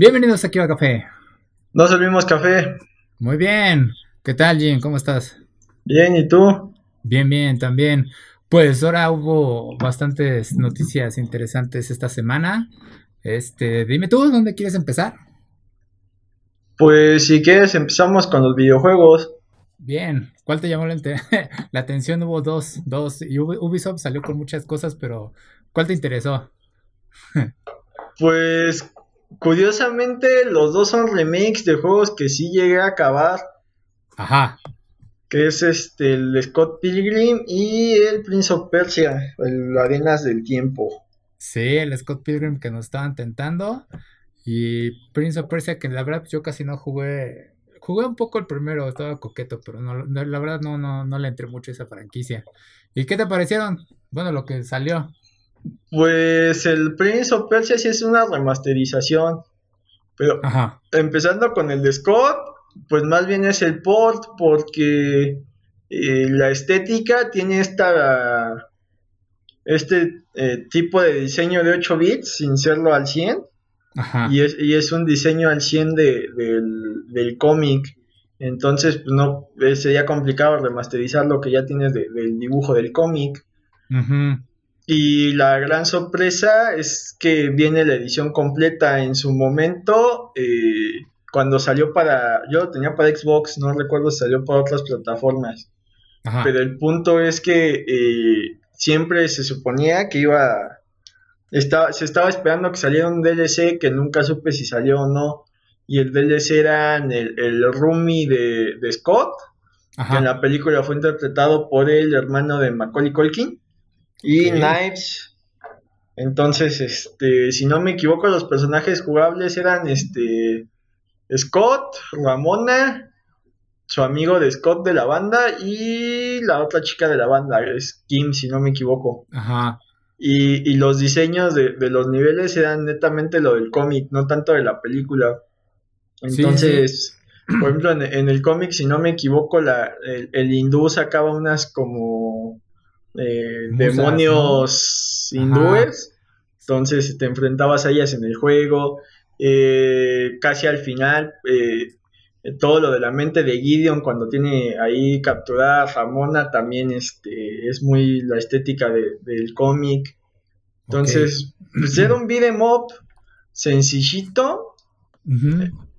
Bienvenidos aquí a Café. Nos servimos café. Muy bien. ¿Qué tal, Jim? ¿Cómo estás? Bien, ¿y tú? Bien, bien, también. Pues ahora hubo bastantes noticias interesantes esta semana. Este, dime tú, ¿dónde quieres empezar? Pues si quieres empezamos con los videojuegos. Bien, ¿cuál te llamó la, la atención? Hubo dos, dos, y Ubisoft salió con muchas cosas, pero ¿cuál te interesó? pues curiosamente los dos son remakes de juegos que sí llegué a acabar. Ajá. Que es este el Scott Pilgrim y el Prince of Persia, el Arenas del Tiempo. Sí, el Scott Pilgrim que nos estaban tentando. Y Prince of Persia, que la verdad yo casi no jugué. Jugué un poco el primero, estaba coqueto, pero no, la verdad no, no, no le entré mucho a esa franquicia. ¿Y qué te parecieron? Bueno, lo que salió. Pues el Prince of Persia sí es una remasterización. Pero empezando con el de Scott, pues más bien es el port porque eh, la estética tiene esta este eh, tipo de diseño de 8 bits sin serlo al 100 Y, es, y es un diseño al 100 de, del, cómic. Entonces pues no eh, sería complicado remasterizar lo que ya tienes del dibujo del cómic y la gran sorpresa es que viene la edición completa en su momento. Eh, cuando salió para. Yo lo tenía para Xbox, no recuerdo si salió para otras plataformas. Pero el punto es que eh, siempre se suponía que iba. Estaba, se estaba esperando que saliera un DLC que nunca supe si salió o no. Y el DLC era el, el roomie de, Scott, que en la película fue interpretado por el hermano de Macaulay Culkin. Y Knives. Entonces, este, si no me equivoco, los personajes jugables eran este Scott, Ramona, su amigo de Scott de la banda y la otra chica de la banda, es Kim, si no me equivoco. Ajá. Y, y los diseños de, los niveles eran netamente lo del cómic, no tanto de la película. Entonces, por ejemplo, en, el cómic, si no me equivoco, la, el, el hindú sacaba unas como eh, demonios hindúes. Entonces te enfrentabas a ellas en el juego. Eh, casi al final, eh, todo lo de la mente de Gideon cuando tiene ahí capturada a Ramona también este, es muy la estética del cómic. Entonces, pues era un beat'em up sencillito,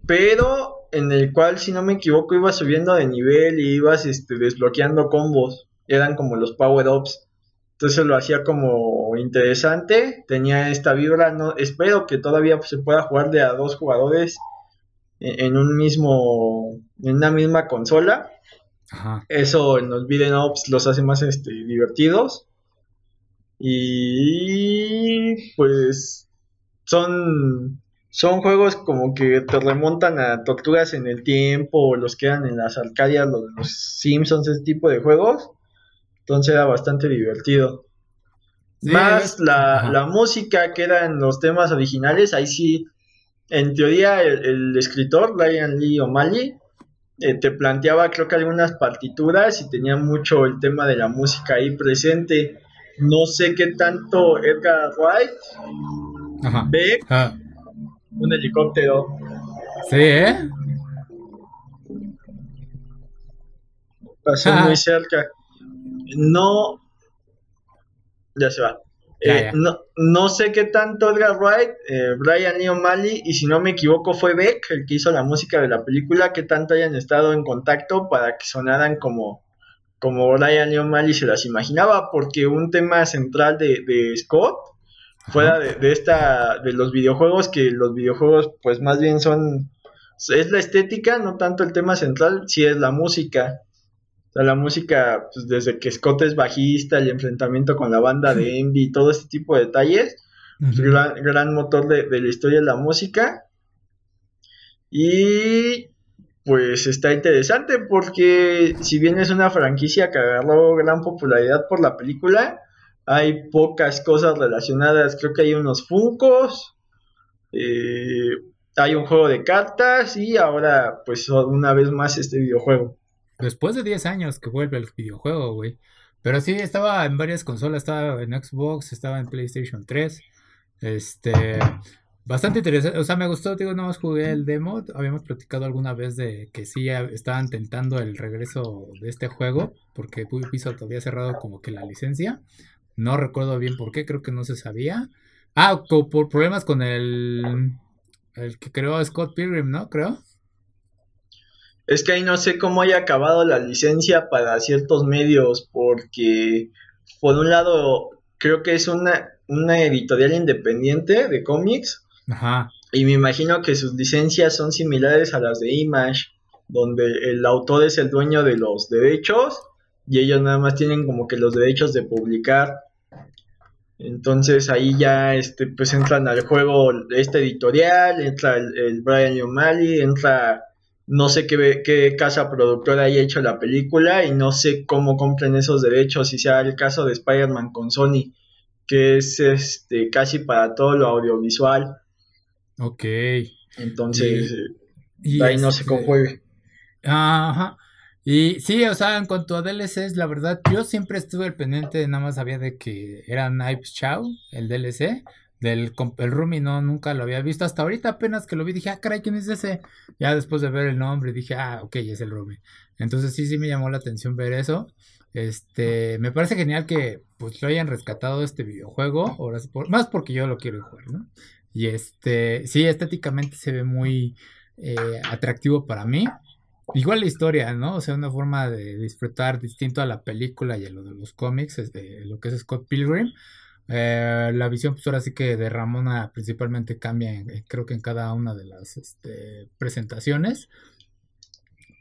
pero en el cual, si no me equivoco, ibas subiendo de nivel y ibas este, desbloqueando combos eran como los power-ups. Entonces lo hacía como interesante, tenía esta vibra, no, espero que todavía se pueda jugar de a dos jugadores en, un mismo, en una misma consola. Eso en los beat'em ups los hace más este, divertidos. Y pues son, son juegos como que te remontan a tortugas en el tiempo, los que eran en las arcadias, los, los Simpsons, ese tipo de juegos. Entonces era bastante divertido. Más la, música que era en los temas originales, ahí sí, en teoría el, escritor, Ryan Lee O'Malley, eh, te planteaba creo que algunas partituras y tenía mucho el tema de la música ahí presente. No sé qué tanto Edgar Wright ve un helicóptero. Sí, ¿eh? Pasó muy cerca no. Ya se va. Eh, no, no, sé qué tanto Edgar Wright, eh, Brian Lee O'Malley, y si no me equivoco fue Beck el que hizo la música de la película, que tanto hayan estado en contacto para que sonaran como, como Brian Lee O'Malley se las imaginaba, porque un tema central de, Scott, fuera de, esta, de los videojuegos, que los videojuegos pues más bien son, es la estética, no tanto el tema central, si es la música la música, pues desde que Scott es bajista, el enfrentamiento con la banda de Envy, todo este tipo de detalles, pues, gran, motor de, la historia de la música. Y pues está interesante porque si bien es una franquicia que agarró gran popularidad por la película, hay pocas cosas relacionadas. Creo que hay unos Funcos, eh, hay un juego de cartas y ahora pues una vez más este videojuego. Después de 10 años que vuelve el videojuego, güey. Pero sí, estaba en varias consolas, estaba en Xbox, estaba en PlayStation 3. Este. Bastante interesante, o sea, me gustó, digo, no más jugué el demo, habíamos platicado alguna vez de que sí estaban tentando el regreso de este juego, porque Ubisoft había cerrado como que la licencia, no recuerdo bien por qué, creo que no se sabía. Ah, por problemas con el, el que creó Scott Pilgrim, ¿no? Creo. Es que ahí no sé cómo haya acabado la licencia para ciertos medios, porque por un lado creo que es una, una editorial independiente de cómics Ajá. Y me imagino que sus licencias son similares a las de Image, donde el autor es el dueño de los derechos y ellos nada más tienen como que los derechos de publicar. Entonces ahí ya este, pues entran al juego este editorial, entra el, Brian O'Malley, entra no sé qué, qué, casa productora haya hecho la película y no sé cómo compren esos derechos, si sea el caso de Spider-Man con Sony, que es este casi para todo lo audiovisual. Ok. Entonces, ahí no se conjuegue. Ajá. Y sí, o sea, en cuanto a DLCs, la verdad, yo siempre estuve al pendiente, nada más sabía de que era Knives Chow, el DLC, del el Rumi, no, nunca lo había visto, hasta ahorita apenas que lo vi dije, ah, caray, ¿quién es ese? Ya después de ver el nombre dije, ah, ok, es el Rumi. Entonces sí, sí me llamó la atención ver eso. Este, me parece genial que pues lo hayan rescatado este videojuego, ahora, más porque yo lo quiero jugar, ¿no? Y este, sí, estéticamente se ve muy eh, atractivo para mí. Igual la historia, ¿no? O sea, una forma de disfrutar distinto a la película y a lo de los cómics, de lo que es Scott Pilgrim. Eh, la visión, pues ahora sí que de Ramona principalmente cambia, creo que en cada una de las este, presentaciones.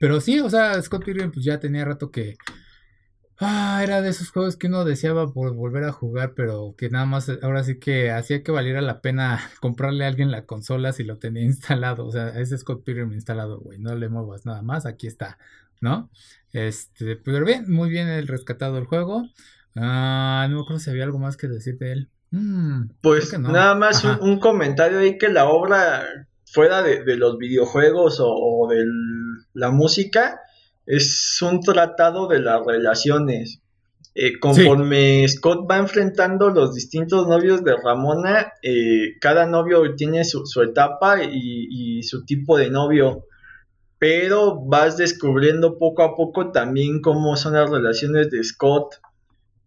Pero sí, o sea, Scott Pilgrim pues ya tenía rato que Ah, era de esos juegos que uno deseaba por volver a jugar, pero que nada más ahora sí que hacía que valiera la pena comprarle a alguien la consola si lo tenía instalado. O sea, ese Scott Pilgrim instalado, güey. No le muevas nada más, aquí está, ¿no? Este, pero bien, muy bien el rescatado el juego. Ah, no creo si había algo más que decir de él. Mm, pues nada más un, comentario ahí que la obra fuera de, los videojuegos o, o de la música es un tratado de las relaciones. Eh, conforme Scott va enfrentando los distintos novios de Ramona, eh, cada novio tiene su, etapa y, su tipo de novio, pero vas descubriendo poco a poco también cómo son las relaciones de Scott.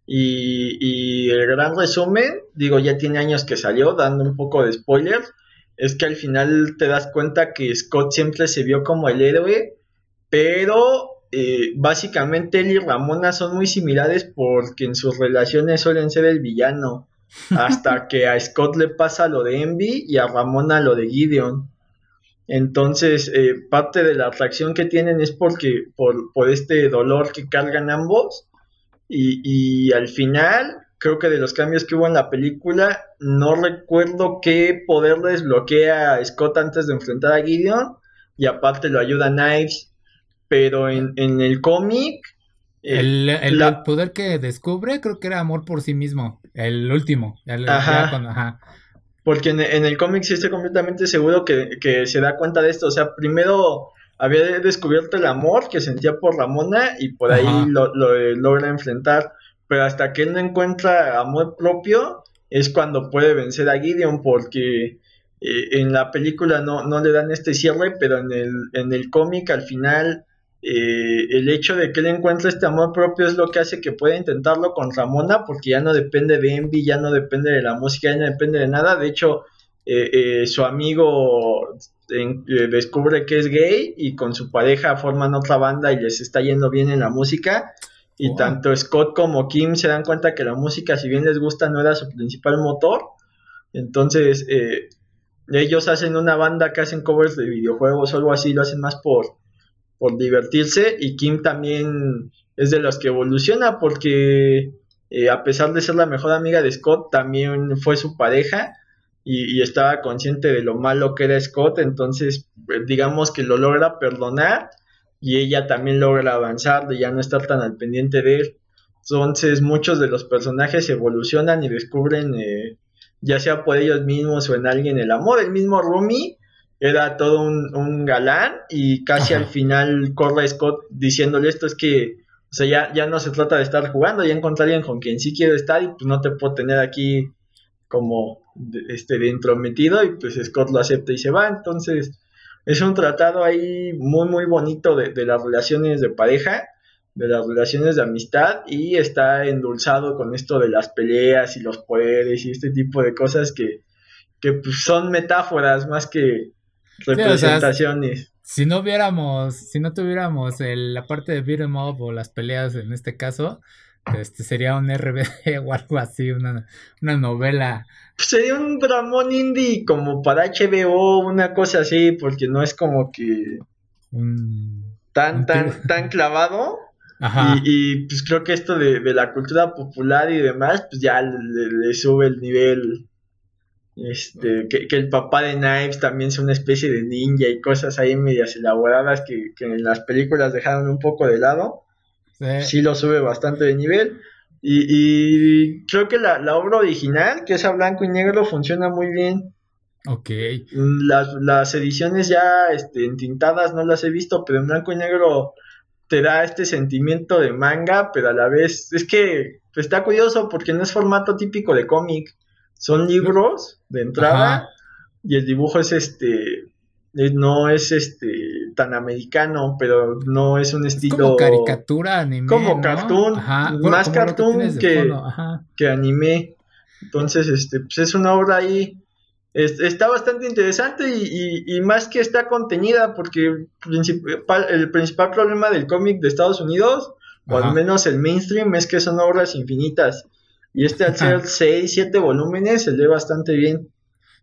Y, y el gran resumen, digo, ya tiene años que salió, dando un poco de spoiler, es que al final te das cuenta que Scott siempre se vio como el héroe, pero eh, básicamente él y Ramona son muy similares porque en sus relaciones suelen ser el villano. Hasta que a Scott le pasa lo de Envy y a Ramona lo de Gideon. Entonces, eh, parte de la atracción que tienen es porque por, por este dolor que cargan ambos. Y, y, al final, creo que de los cambios que hubo en la película, no recuerdo qué poder desbloquea a Scott antes de enfrentar a Gideon. Y aparte lo ayuda Knives pero en, el cómic... Eh, el, poder que descubre creo que era amor por sí mismo, el último. ajá. Porque en, el cómic sí estoy completamente seguro que, se da cuenta de esto. O sea, primero había descubierto el amor que sentía por Ramona y por ahí lo, logra enfrentar. Pero hasta que él no encuentra amor propio es cuando puede vencer a Gideon porque eh, en la película no, no le dan este cierre, pero en el, en el cómic al final eh, el hecho de que él encuentre este amor propio es lo que hace que pueda intentarlo con Ramona, porque ya no depende de Envy, ya no depende de la música, ya no depende de nada. De hecho, eh, eh, su amigo descubre que es gay y con su pareja forman otra banda y les está yendo bien en la música. Y tanto Scott como Kim se dan cuenta que la música, si bien les gusta, no era su principal motor. Entonces, ellos hacen una banda que hacen covers de videojuegos o algo así, lo hacen más por, por divertirse y Kim también es de los que evoluciona porque eh, a pesar de ser la mejor amiga de Scott también fue su pareja y, estaba consciente de lo malo que era Scott entonces eh, digamos que lo logra perdonar y ella también logra avanzar de ya no estar tan al pendiente de él. Entonces muchos de los personajes evolucionan y descubren eh, ya sea por ellos mismos o en alguien el amor. El mismo Rumi era todo un, galán y casi al final corre Scott diciéndole esto es que, o sea, ya, ya no se trata de estar jugando, ya encontré alguien con quien sí quiero estar y pues no te puedo tener aquí como de, este, de entrometido y pues Scott lo acepta y se va. Entonces es un tratado ahí muy muy bonito de, de las relaciones de pareja de las relaciones de amistad y está endulzado con esto de las peleas y los poderes y este tipo de cosas que, que pues, son metáforas más que representaciones. si no viéramos, si no tuviéramos la parte de beat em up o las peleas en este caso, este sería un RBD o algo así, una, una novela. Sería un dramón indie como para HBO, una cosa así, porque no es como que tan, tan, tan clavado. Y, pues creo que esto de, la cultura popular y demás, pues ya le, sube el nivel. Este, que, el papá de Knives también es una especie de ninja y cosas ahí medias elaboradas que, en las películas dejaron un poco de lado. Sí, lo sube bastante de nivel. Y, creo que la, obra original, que es a blanco y negro, funciona muy bien. Ok. Las, las ediciones ya este, entintadas no las he visto, pero en blanco y negro te da este sentimiento de manga, pero a la vez es que pues, está curioso porque no es formato típico de cómic, son libros de entrada y el dibujo es este no es este tan americano, pero no es un estilo como caricatura anime, como cartoon, más cartoon que, que anime. Entonces, este, pues es una obra ahí está bastante interesante y, más que está contenida porque el principal problema del cómic de Estados Unidos, o al menos el mainstream, es que son obras infinitas. Y este al ser 6, 7 volúmenes se lee bastante bien.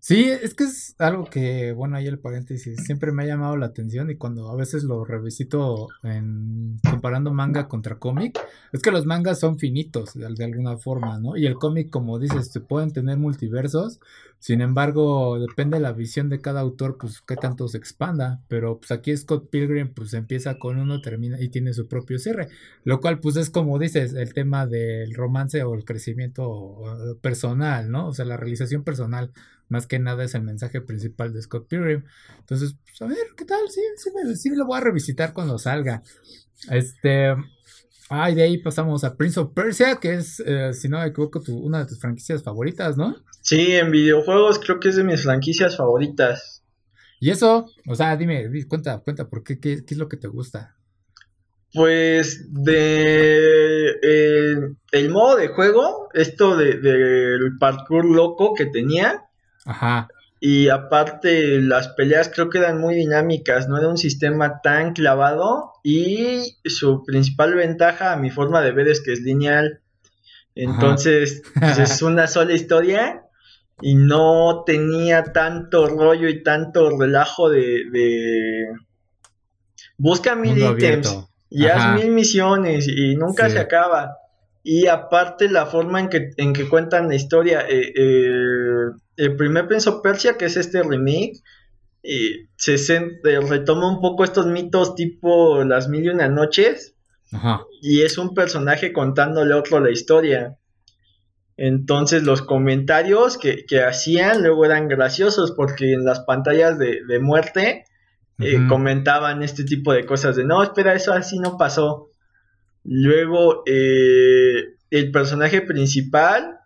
Sí, es que es algo que, bueno, ahí el paréntesis, siempre me ha llamado la atención y cuando a veces lo revisito en comparando manga contra cómic, es que los mangas son finitos de, alguna forma, ¿no? Y el cómic, como dices, se pueden tener multiversos, sin embargo, depende de la visión de cada autor, pues qué tanto se expanda, pero pues aquí Scott Pilgrim pues empieza con uno, termina y tiene su propio cierre, lo cual pues es como dices, el tema del romance o el crecimiento personal, ¿no? O sea, la realización personal más que nada es el mensaje principal de Scott Pilgrim. Entonces, pues, a ver, ¿qué tal? Sí, sí, lo voy a revisitar cuando salga. Este. Ah, y de ahí pasamos a Prince of Persia, que es, eh, si no me equivoco, una de tus franquicias favoritas, ¿no? Sí, en videojuegos creo que es de mis franquicias favoritas. ¿Y eso? O sea, dime, cuenta, cuenta, ¿por qué? ¿Qué, es lo que te gusta? Pues de eh, el modo de juego, esto del de, parkour loco que tenía, Ajá. Y aparte, las peleas creo que eran muy dinámicas, no era un sistema tan clavado. Y su principal ventaja, a mi forma de ver, es que es lineal. Entonces, pues, es una sola historia y no tenía tanto rollo y tanto relajo de. Busca mil ítems y haz mil misiones y nunca se acaba. Y aparte, la forma en que, en que cuentan la historia. Eh, eh, el primer Prince of Persia, que es este remake, y se, eh, retoma un poco estos mitos tipo Las Mil y Una Noches. Y es un personaje contándole otro la historia. Entonces los comentarios que, hacían luego eran graciosos porque en las pantallas de, muerte eh, comentaban este tipo de cosas de no, espera, eso así no pasó. Luego eh, el personaje principal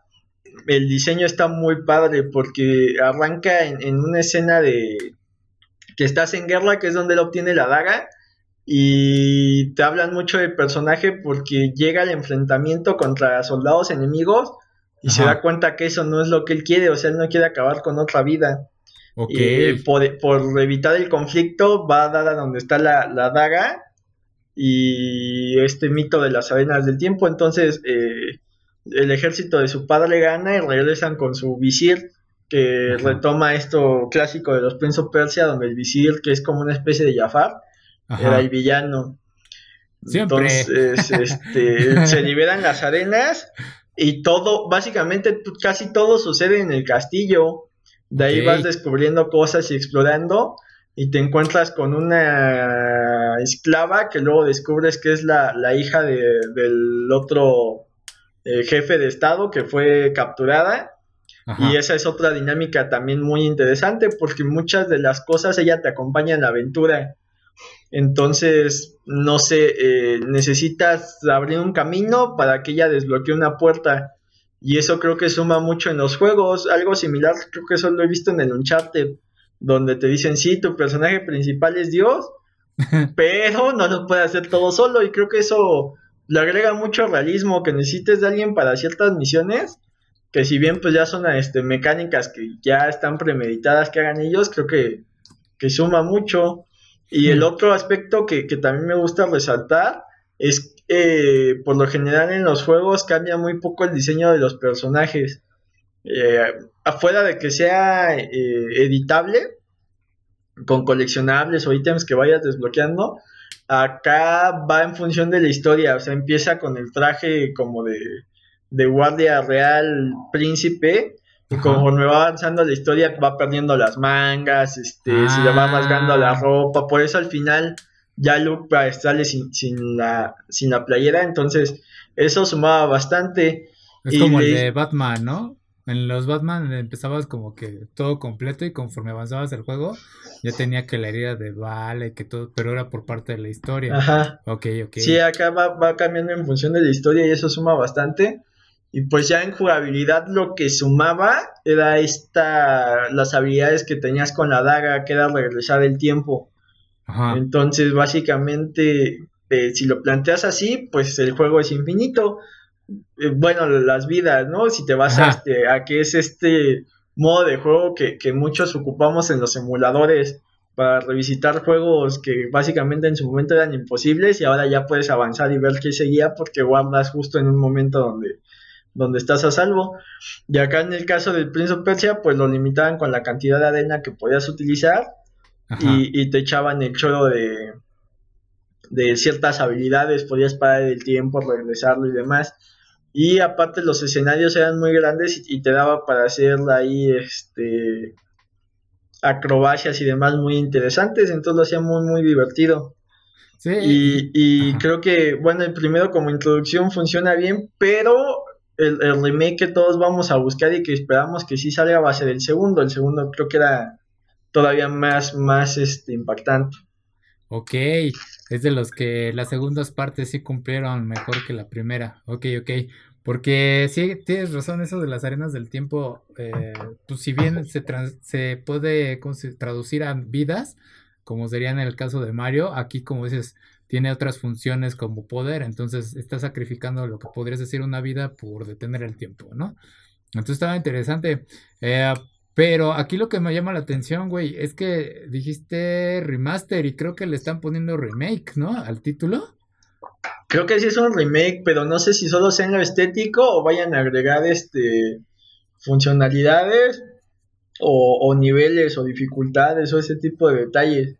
el diseño está muy padre porque arranca en, una escena de que estás en guerra, que es donde él obtiene la daga, y te hablan mucho del personaje porque llega al enfrentamiento contra soldados enemigos y se da cuenta que eso no es lo que él quiere, o sea, él no quiere acabar con otra vida. Y por, evitar el conflicto va a dar a donde está la, la, daga y este mito de las arenas del tiempo, entonces... Eh, el ejército de su padre gana y regresan con su visir, que retoma esto clásico de los Prince Persia, donde el visir, que es como una especie de Jafar, era el villano. Entonces, este, se liberan las arenas y todo, básicamente casi todo sucede en el castillo. De ahí vas descubriendo cosas y explorando y te encuentras con una esclava que luego descubres que es la, la hija de, del otro eh, jefe de Estado que fue capturada. Y esa es otra dinámica también muy interesante porque muchas de las cosas ella te acompaña en la aventura. Entonces, no sé, eh, necesitas abrir un camino para que ella desbloquee una puerta. Y eso creo que suma mucho en los juegos. Algo similar, creo que eso lo he visto en el Uncharted, donde te dicen, sí, tu personaje principal es Dios, pero no lo puede hacer todo solo. Y creo que eso le agrega mucho realismo, que necesites de alguien para ciertas misiones, que si bien pues ya son este, mecánicas que ya están premeditadas que hagan ellos, creo que, que suma mucho. Y el otro aspecto que, que también me gusta resaltar es eh, por lo general en los juegos cambia muy poco el diseño de los personajes. Eh, afuera de que sea eh, editable, con coleccionables o ítems que vayas desbloqueando, acá va en función de la historia. O sea, empieza con el traje como de, de guardia real príncipe. Y conforme va avanzando la historia, va perdiendo las mangas, este, se le va rasgando la ah. ropa. Por eso al final ya Luke sale sin, sin, la, sin la playera, entonces eso sumaba bastante. Es como el de Batman, ¿no? En los Batman empezabas como que todo completo y conforme avanzabas el juego ya tenía que la herida de Vale, que todo, pero era por parte de la historia. Ajá. Ok, ok. Sí, acá va, va cambiando en función de la historia y eso suma bastante. Y pues ya en jugabilidad lo que sumaba era esta las habilidades que tenías con la daga, que era regresar el tiempo. Entonces, básicamente, eh, si lo planteas así, pues el juego es infinito. Eh, bueno, las vidas, ¿no? Si te vas a, este, a que es este modo de juego que, muchos ocupamos en los emuladores para revisitar juegos que básicamente en su momento eran imposibles y ahora ya puedes avanzar y ver qué seguía porque guardas justo en un momento donde, donde estás a salvo. Y acá en el caso del Prince of Persia, pues lo limitaban con la cantidad de arena que podías utilizar y, te echaban el choro de, de ciertas habilidades, podías parar el tiempo, regresarlo y demás. Y aparte los escenarios eran muy grandes y, te daba para hacer ahí este acrobacias y demás muy interesantes, entonces lo hacía muy muy divertido. Y, y creo que, bueno, el primero como introducción funciona bien, pero el, el, remake que todos vamos a buscar y que esperamos que sí salga va a ser el segundo. El segundo creo que era todavía más, más este, impactante. Ok, es de los que las segundas partes sí cumplieron mejor que la primera. Ok, ok. Porque sí, tienes razón, eso de las arenas del tiempo, eh, pues si bien se, se puede traducir a vidas, como sería en el caso de Mario, aquí como dices, tiene otras funciones como poder, entonces está sacrificando lo que podrías decir una vida por detener el tiempo, ¿no? Entonces estaba interesante. Eh, pero aquí lo que me llama la atención, güey, es que dijiste remaster y creo que le están poniendo remake, ¿no? Al título. Creo que sí es un remake, pero no sé si solo sea en lo estético o vayan a agregar este funcionalidades o, niveles o dificultades o ese tipo de detalles.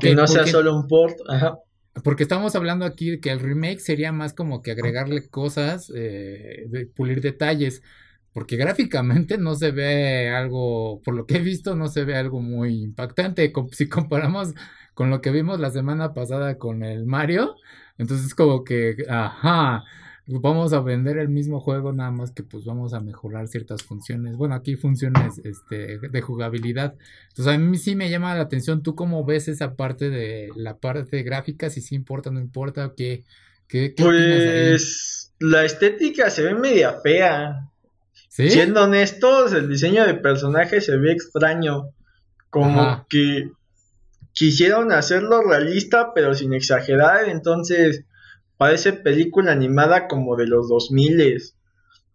que no sea solo un port. Ajá. Porque estamos hablando aquí de que el remake sería más como que agregarle cosas, eh, pulir detalles porque gráficamente no se ve algo, por lo que he visto, no se ve algo muy impactante. Si comparamos con lo que vimos la semana pasada con el Mario, entonces como que, ajá, vamos a vender el mismo juego, nada más que pues vamos a mejorar ciertas funciones. Bueno, aquí funciones este, de jugabilidad. Entonces a mí sí me llama la atención, ¿tú cómo ves esa parte de la parte gráfica? Si sí importa, no importa, ¿qué, qué, qué Pues la estética se ve media fea. Siendo honestos, el diseño de personaje se ve extraño. Como que quisieron hacerlo realista, pero sin exagerar. Entonces, parece película animada como de los 2000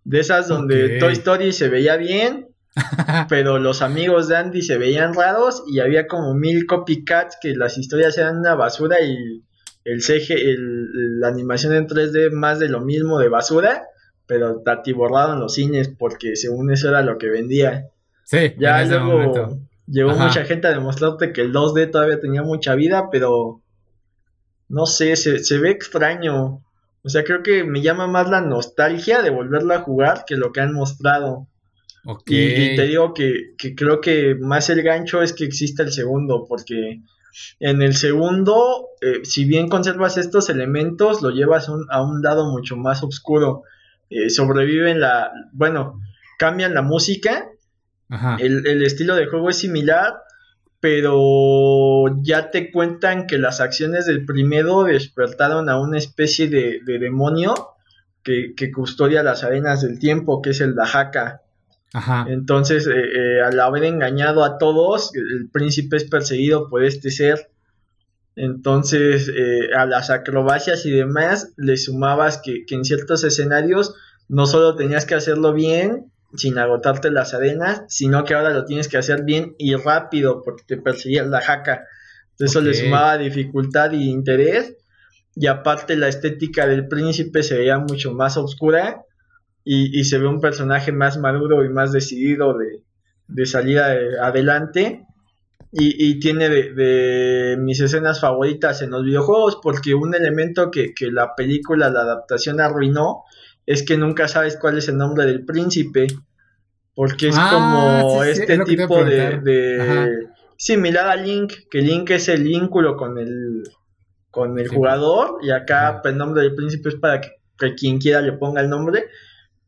De esas donde Toy Story se veía bien, pero los amigos de Andy se veían raros y había como mil copycats que las historias eran una basura y el CG, el, la animación en 3D más de lo mismo de basura pero atiborrado en los cines porque según eso era lo que vendía. Sí, ya luego llegó mucha gente a demostrarte que el 2D todavía tenía mucha vida, pero no sé, se, ve extraño. O sea, creo que me llama más la nostalgia de volverlo a jugar que lo que han mostrado. Y, te digo que, creo que más el gancho es que exista el segundo, porque en el segundo, eh, si bien conservas estos elementos, lo llevas a un lado mucho más oscuro. Eh, sobreviven la, bueno, cambian la música, El, estilo de juego es similar, pero ya te cuentan que las acciones del primero despertaron a una especie de, demonio que, custodia las arenas del tiempo, que es el Dajaka. Ajá. Entonces, eh, eh, al haber engañado a todos, el príncipe es perseguido por este ser. Entonces, eh, a las acrobacias y demás, le sumabas que, que, en ciertos escenarios no solo tenías que hacerlo bien, sin agotarte las arenas, sino que ahora lo tienes que hacer bien y rápido, porque te perseguía la jaca. Eso le sumaba dificultad y interés. Y aparte la estética del príncipe se veía mucho más oscura y, se ve un personaje más maduro y más decidido de, salir adelante. Y, tiene de, mis escenas favoritas en los videojuegos porque un elemento que, que, la película, la adaptación arruinó es que nunca sabes cuál es el nombre del príncipe porque es ah, como este tipo de, similar a Link, que Link es el vínculo con el con el jugador y acá pues, el nombre del príncipe es para que, quien quiera le ponga el nombre,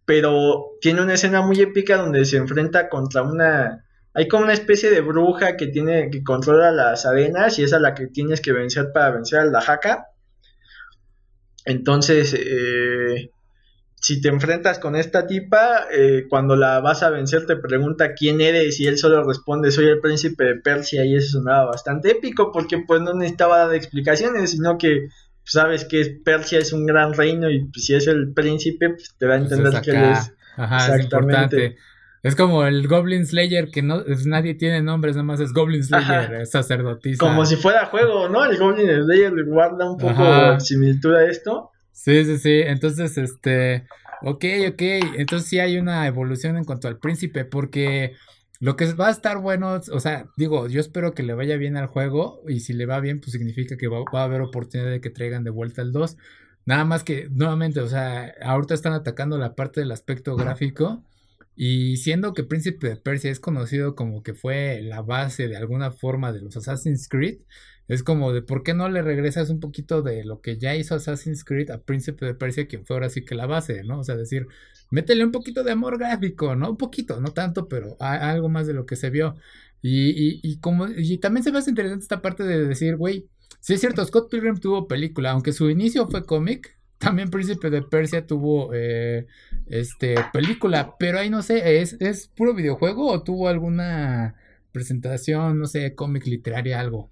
pero tiene una escena muy épica donde se enfrenta contra una hay como una especie de bruja que tiene que controla las arenas y es a la que tienes que vencer para vencer a la jaca. Entonces, eh, si te enfrentas con esta tipa, eh, cuando la vas a vencer te pregunta quién eres y él solo responde soy el príncipe de Persia y eso sonaba bastante épico porque pues no necesitaba dar explicaciones, sino que sabes que Persia es un gran reino y pues, si es el príncipe pues, te da a pues, entender que él es Ajá, exactamente. Es, como el Goblin Slayer que no nadie tiene nombres, nada más es Goblin Slayer, sacerdotisa. Como si fuera juego, ¿no? El Goblin Slayer le guarda un poco similitud a esto. Sí, sí, sí. Entonces, este. Ok, ok. Entonces sí hay una evolución en cuanto al príncipe. Porque lo que va a estar bueno. O sea, digo, yo espero que le vaya bien al juego. Y si le va bien, pues significa que va, a haber oportunidad de que traigan de vuelta el 2. Nada más que, nuevamente, o sea, ahorita están atacando la parte del aspecto gráfico. Y siendo que Príncipe de Persia es conocido como que fue la base de alguna forma de los Assassin's Creed, es como de por qué no le regresas un poquito de lo que ya hizo Assassin's Creed a Príncipe de Persia, quien fue ahora sí que la base, ¿no? O sea, decir, métele un poquito de amor gráfico, ¿no? Un poquito, no tanto, pero algo más de lo que se vio. Y, y, como, y también se me hace interesante esta parte de decir, güey, sí es cierto, Scott Pilgrim tuvo película, aunque su inicio fue cómic, también Príncipe de Persia tuvo eh, este película, pero ahí no sé, ¿es, ¿es puro videojuego o tuvo alguna presentación, no sé, cómic literaria, algo?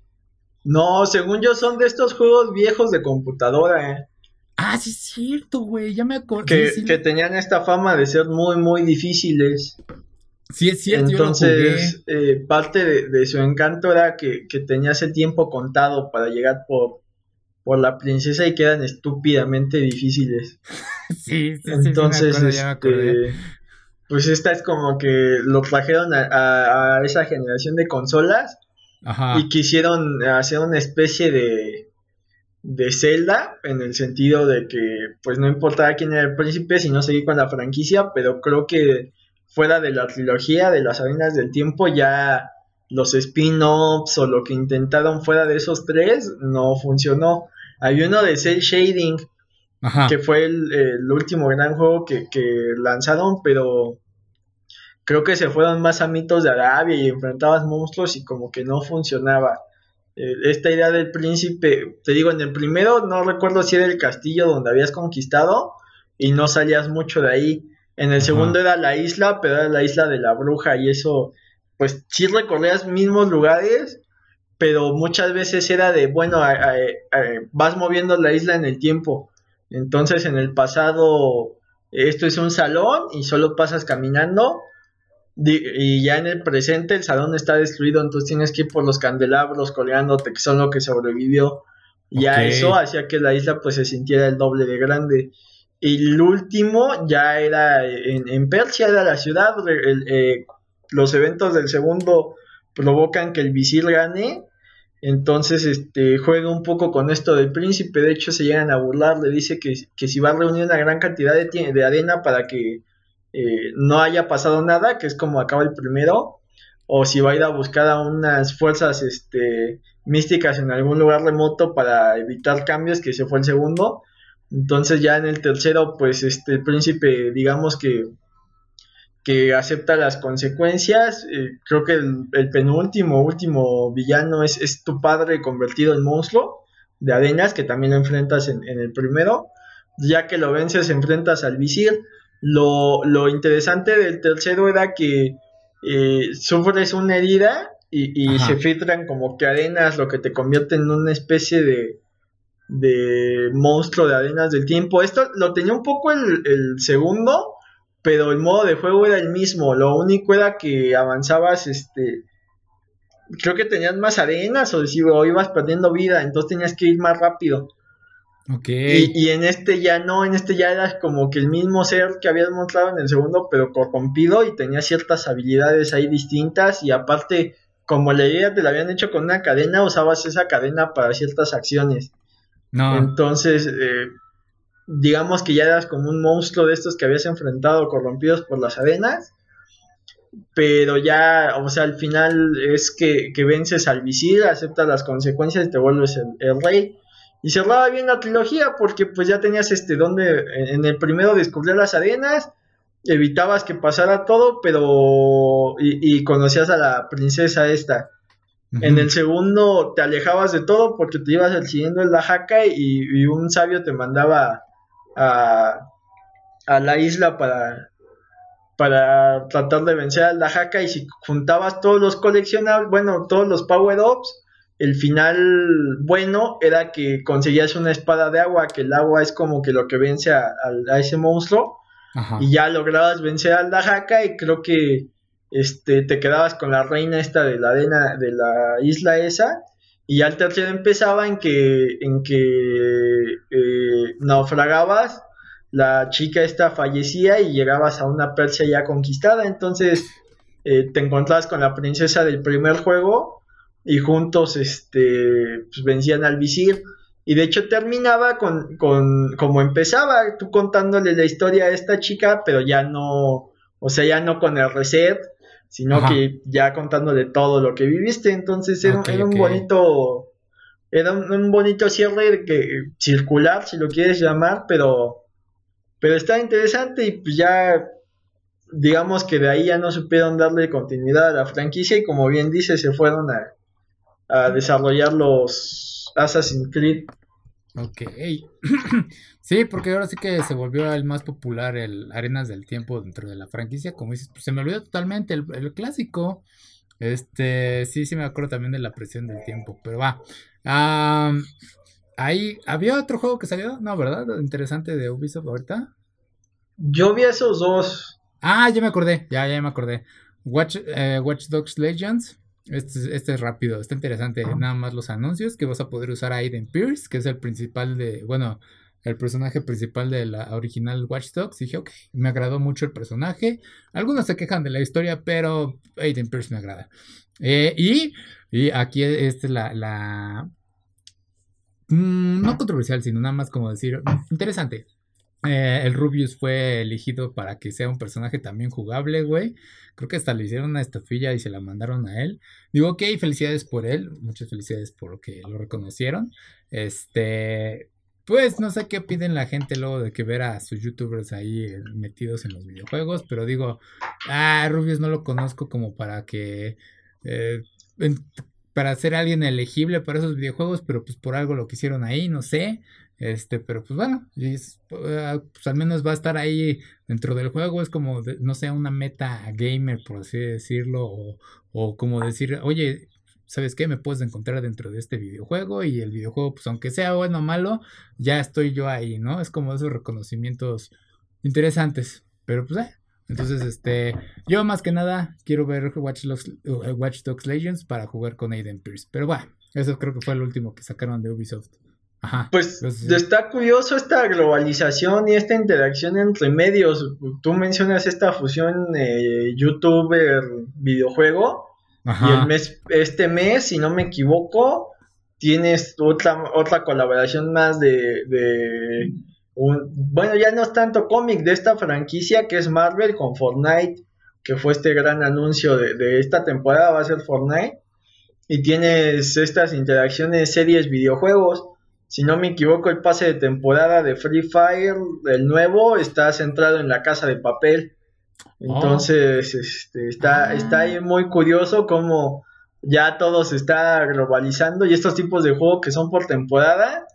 No, según yo son de estos juegos viejos de computadora, ¿eh? Ah, sí es cierto, güey, ya me acordé. Que, tenían esta fama de ser muy, muy difíciles. Sí, es cierto. Entonces, eh, parte de, su encanto era que, que, tenía ese tiempo contado para llegar por, por la princesa y quedan estúpidamente difíciles. sí, sí, Entonces, sí, este, pues esta es como que lo trajeron a, a esa generación de consolas y quisieron hacer una especie de, de Zelda, en el sentido de que pues no importaba quién era el príncipe, sino seguir con la franquicia, pero creo que fuera de la trilogía de las arenas del tiempo ya los spin-offs o lo que intentaron fuera de esos tres no funcionó. Hay uno de Cell Shading, que fue el, el, último gran juego que, que lanzaron, pero creo que se fueron más a mitos de Arabia y enfrentabas monstruos y como que no funcionaba. Eh, esta idea del príncipe, te digo, en el primero no recuerdo si era el castillo donde habías conquistado y no salías mucho de ahí. En el segundo era la isla, pero era la isla de la bruja y eso, pues sí recorrías mismos lugares, pero muchas veces era de, bueno, vas moviendo la isla en el tiempo. Entonces en el pasado esto es un salón y solo pasas caminando y ya en el presente el salón está destruido, entonces tienes que ir por los candelabros colgándote, que son lo que sobrevivió. Y a eso hacía que la isla pues se sintiera el doble de grande. Y el último ya era en, Persia, era la ciudad. Eh, los eventos del segundo provocan que el visir gane. Entonces este, juega un poco con esto del príncipe. De hecho, se llegan a burlar. Le dice que, que si va a reunir una gran cantidad de, de arena para que eh, no haya pasado nada, que es como acaba el primero, o si va a ir a buscar a unas fuerzas este, místicas en algún lugar remoto para evitar cambios, que se fue el segundo. Entonces ya en el tercero, pues este, el príncipe, digamos que, que acepta las consecuencias. Eh, creo que el, penúltimo, último villano es, es, tu padre convertido en monstruo de arenas, que también lo enfrentas en, en el primero. ya que lo vences enfrentas al visir. Lo, lo interesante del tercero era que eh, sufres una herida y, se filtran como que arenas, lo que te convierte en una especie de, de monstruo de arenas del tiempo. Esto lo tenía un poco el, el, segundo, pero el modo de juego era el mismo. Lo único era que avanzabas, este, creo que tenías más arenas o, o ibas perdiendo vida, entonces tenías que ir más rápido. Y, en este ya no, en este ya eras como que el mismo ser que habías mostrado en el segundo, pero corrompido y tenía ciertas habilidades ahí distintas y aparte, como la idea te la habían hecho con una cadena, usabas esa cadena para ciertas acciones. No. Entonces, eh, digamos que ya eras como un monstruo de estos que habías enfrentado corrompidos por las arenas, pero ya, o sea, al final es que, vences al visir, aceptas las consecuencias y te vuelves el rey y cerraba bien la trilogía porque pues ya tenías este donde en el primero descubrías las arenas, evitabas que pasara todo, pero y, conocías a la princesa esta. En el segundo te alejabas de todo porque te ibas siguiendo en la jaca y, un sabio te mandaba a, a la isla para, para tratar de vencer a la jaca y si juntabas todos los coleccionables, bueno, todos los power-ups, el final bueno era que conseguías una espada de agua, que el agua es como que lo que vence a, ese monstruo. Y ya lograbas vencer al Dajaka y creo que este, te quedabas con la reina esta de la arena de la isla esa. Y ya el tercero empezaba en que, en que eh, naufragabas, la chica esta fallecía y llegabas a una Persia ya conquistada. Entonces eh, te encontrabas con la princesa del primer juego y juntos este, pues, vencían al visir. Y de hecho terminaba con, con como empezaba, tú contándole la historia a esta chica, pero ya no, o sea, ya no con el reset, sino que ya contándole todo lo que viviste. Entonces era, un bonito, era un, bonito cierre que, circular, si lo quieres llamar, pero, pero está interesante y pues ya digamos que de ahí ya no supieron darle continuidad a la franquicia y como bien dice, se fueron a, a desarrollar los Assassin's Creed. Ok. sí, porque ahora sí que se volvió el más popular el Arenas del Tiempo dentro de la franquicia. Como dices, pues se me olvidó totalmente el, clásico. Este, sí, sí me acuerdo también de la presión del tiempo, pero va. ahí, ¿había otro juego que salió? No, ¿verdad? Interesante de Ubisoft ahorita. Yo vi esos dos. Ah, ya me acordé, ya, ya me acordé. Watch, eh, Watch Dogs Legends este, este, es rápido, está interesante. Nada más los anuncios que vas a poder usar a Aiden Pierce, que es el principal de, bueno, el personaje principal de la original Watch Dogs. dije, ok, me agradó mucho el personaje. Algunos se quejan de la historia, pero Aiden Pierce me agrada. Eh, y, y, aquí es la, la mm, no controversial, sino nada más como decir, interesante. Eh, el Rubius fue elegido para que sea un personaje también jugable, güey. Creo que hasta le hicieron una estafilla y se la mandaron a él. Digo, ok, felicidades por él. Muchas felicidades por que lo reconocieron. Este, pues no sé qué piden la gente luego de que ver a sus youtubers ahí eh, metidos en los videojuegos, pero digo, ah, Rubius no lo conozco como para que, eh, para ser alguien elegible para esos videojuegos, pero pues por algo lo que hicieron ahí, no sé. Este, pero pues bueno, pues al menos va a estar ahí dentro del juego. Es como, no sé, una meta gamer, por así decirlo. O, o como decir, oye, ¿sabes qué? Me puedes encontrar dentro de este videojuego. Y el videojuego, pues aunque sea bueno o malo, ya estoy yo ahí, ¿no? Es como esos reconocimientos interesantes. Pero pues, eh. Entonces, este, yo más que nada quiero ver Watch, Watch Dogs Legends para jugar con Aiden Pierce. Pero bueno, eso creo que fue el último que sacaron de Ubisoft pues está curioso esta globalización y esta interacción entre medios. Tú mencionas esta fusión eh, youtuber-videojuego. Y el mes, este mes, si no me equivoco, tienes otra, otra colaboración más de, de un, bueno, ya no es tanto cómic de esta franquicia que es Marvel con Fortnite, que fue este gran anuncio de, de esta temporada, va a ser Fortnite. Y tienes estas interacciones, series, videojuegos si no me equivoco, el pase de temporada de Free Fire, el nuevo, está centrado en la casa de papel. Oh. Entonces, este, está, ah. está ahí muy curioso cómo ya todo se está globalizando y estos tipos de juegos que son por temporada,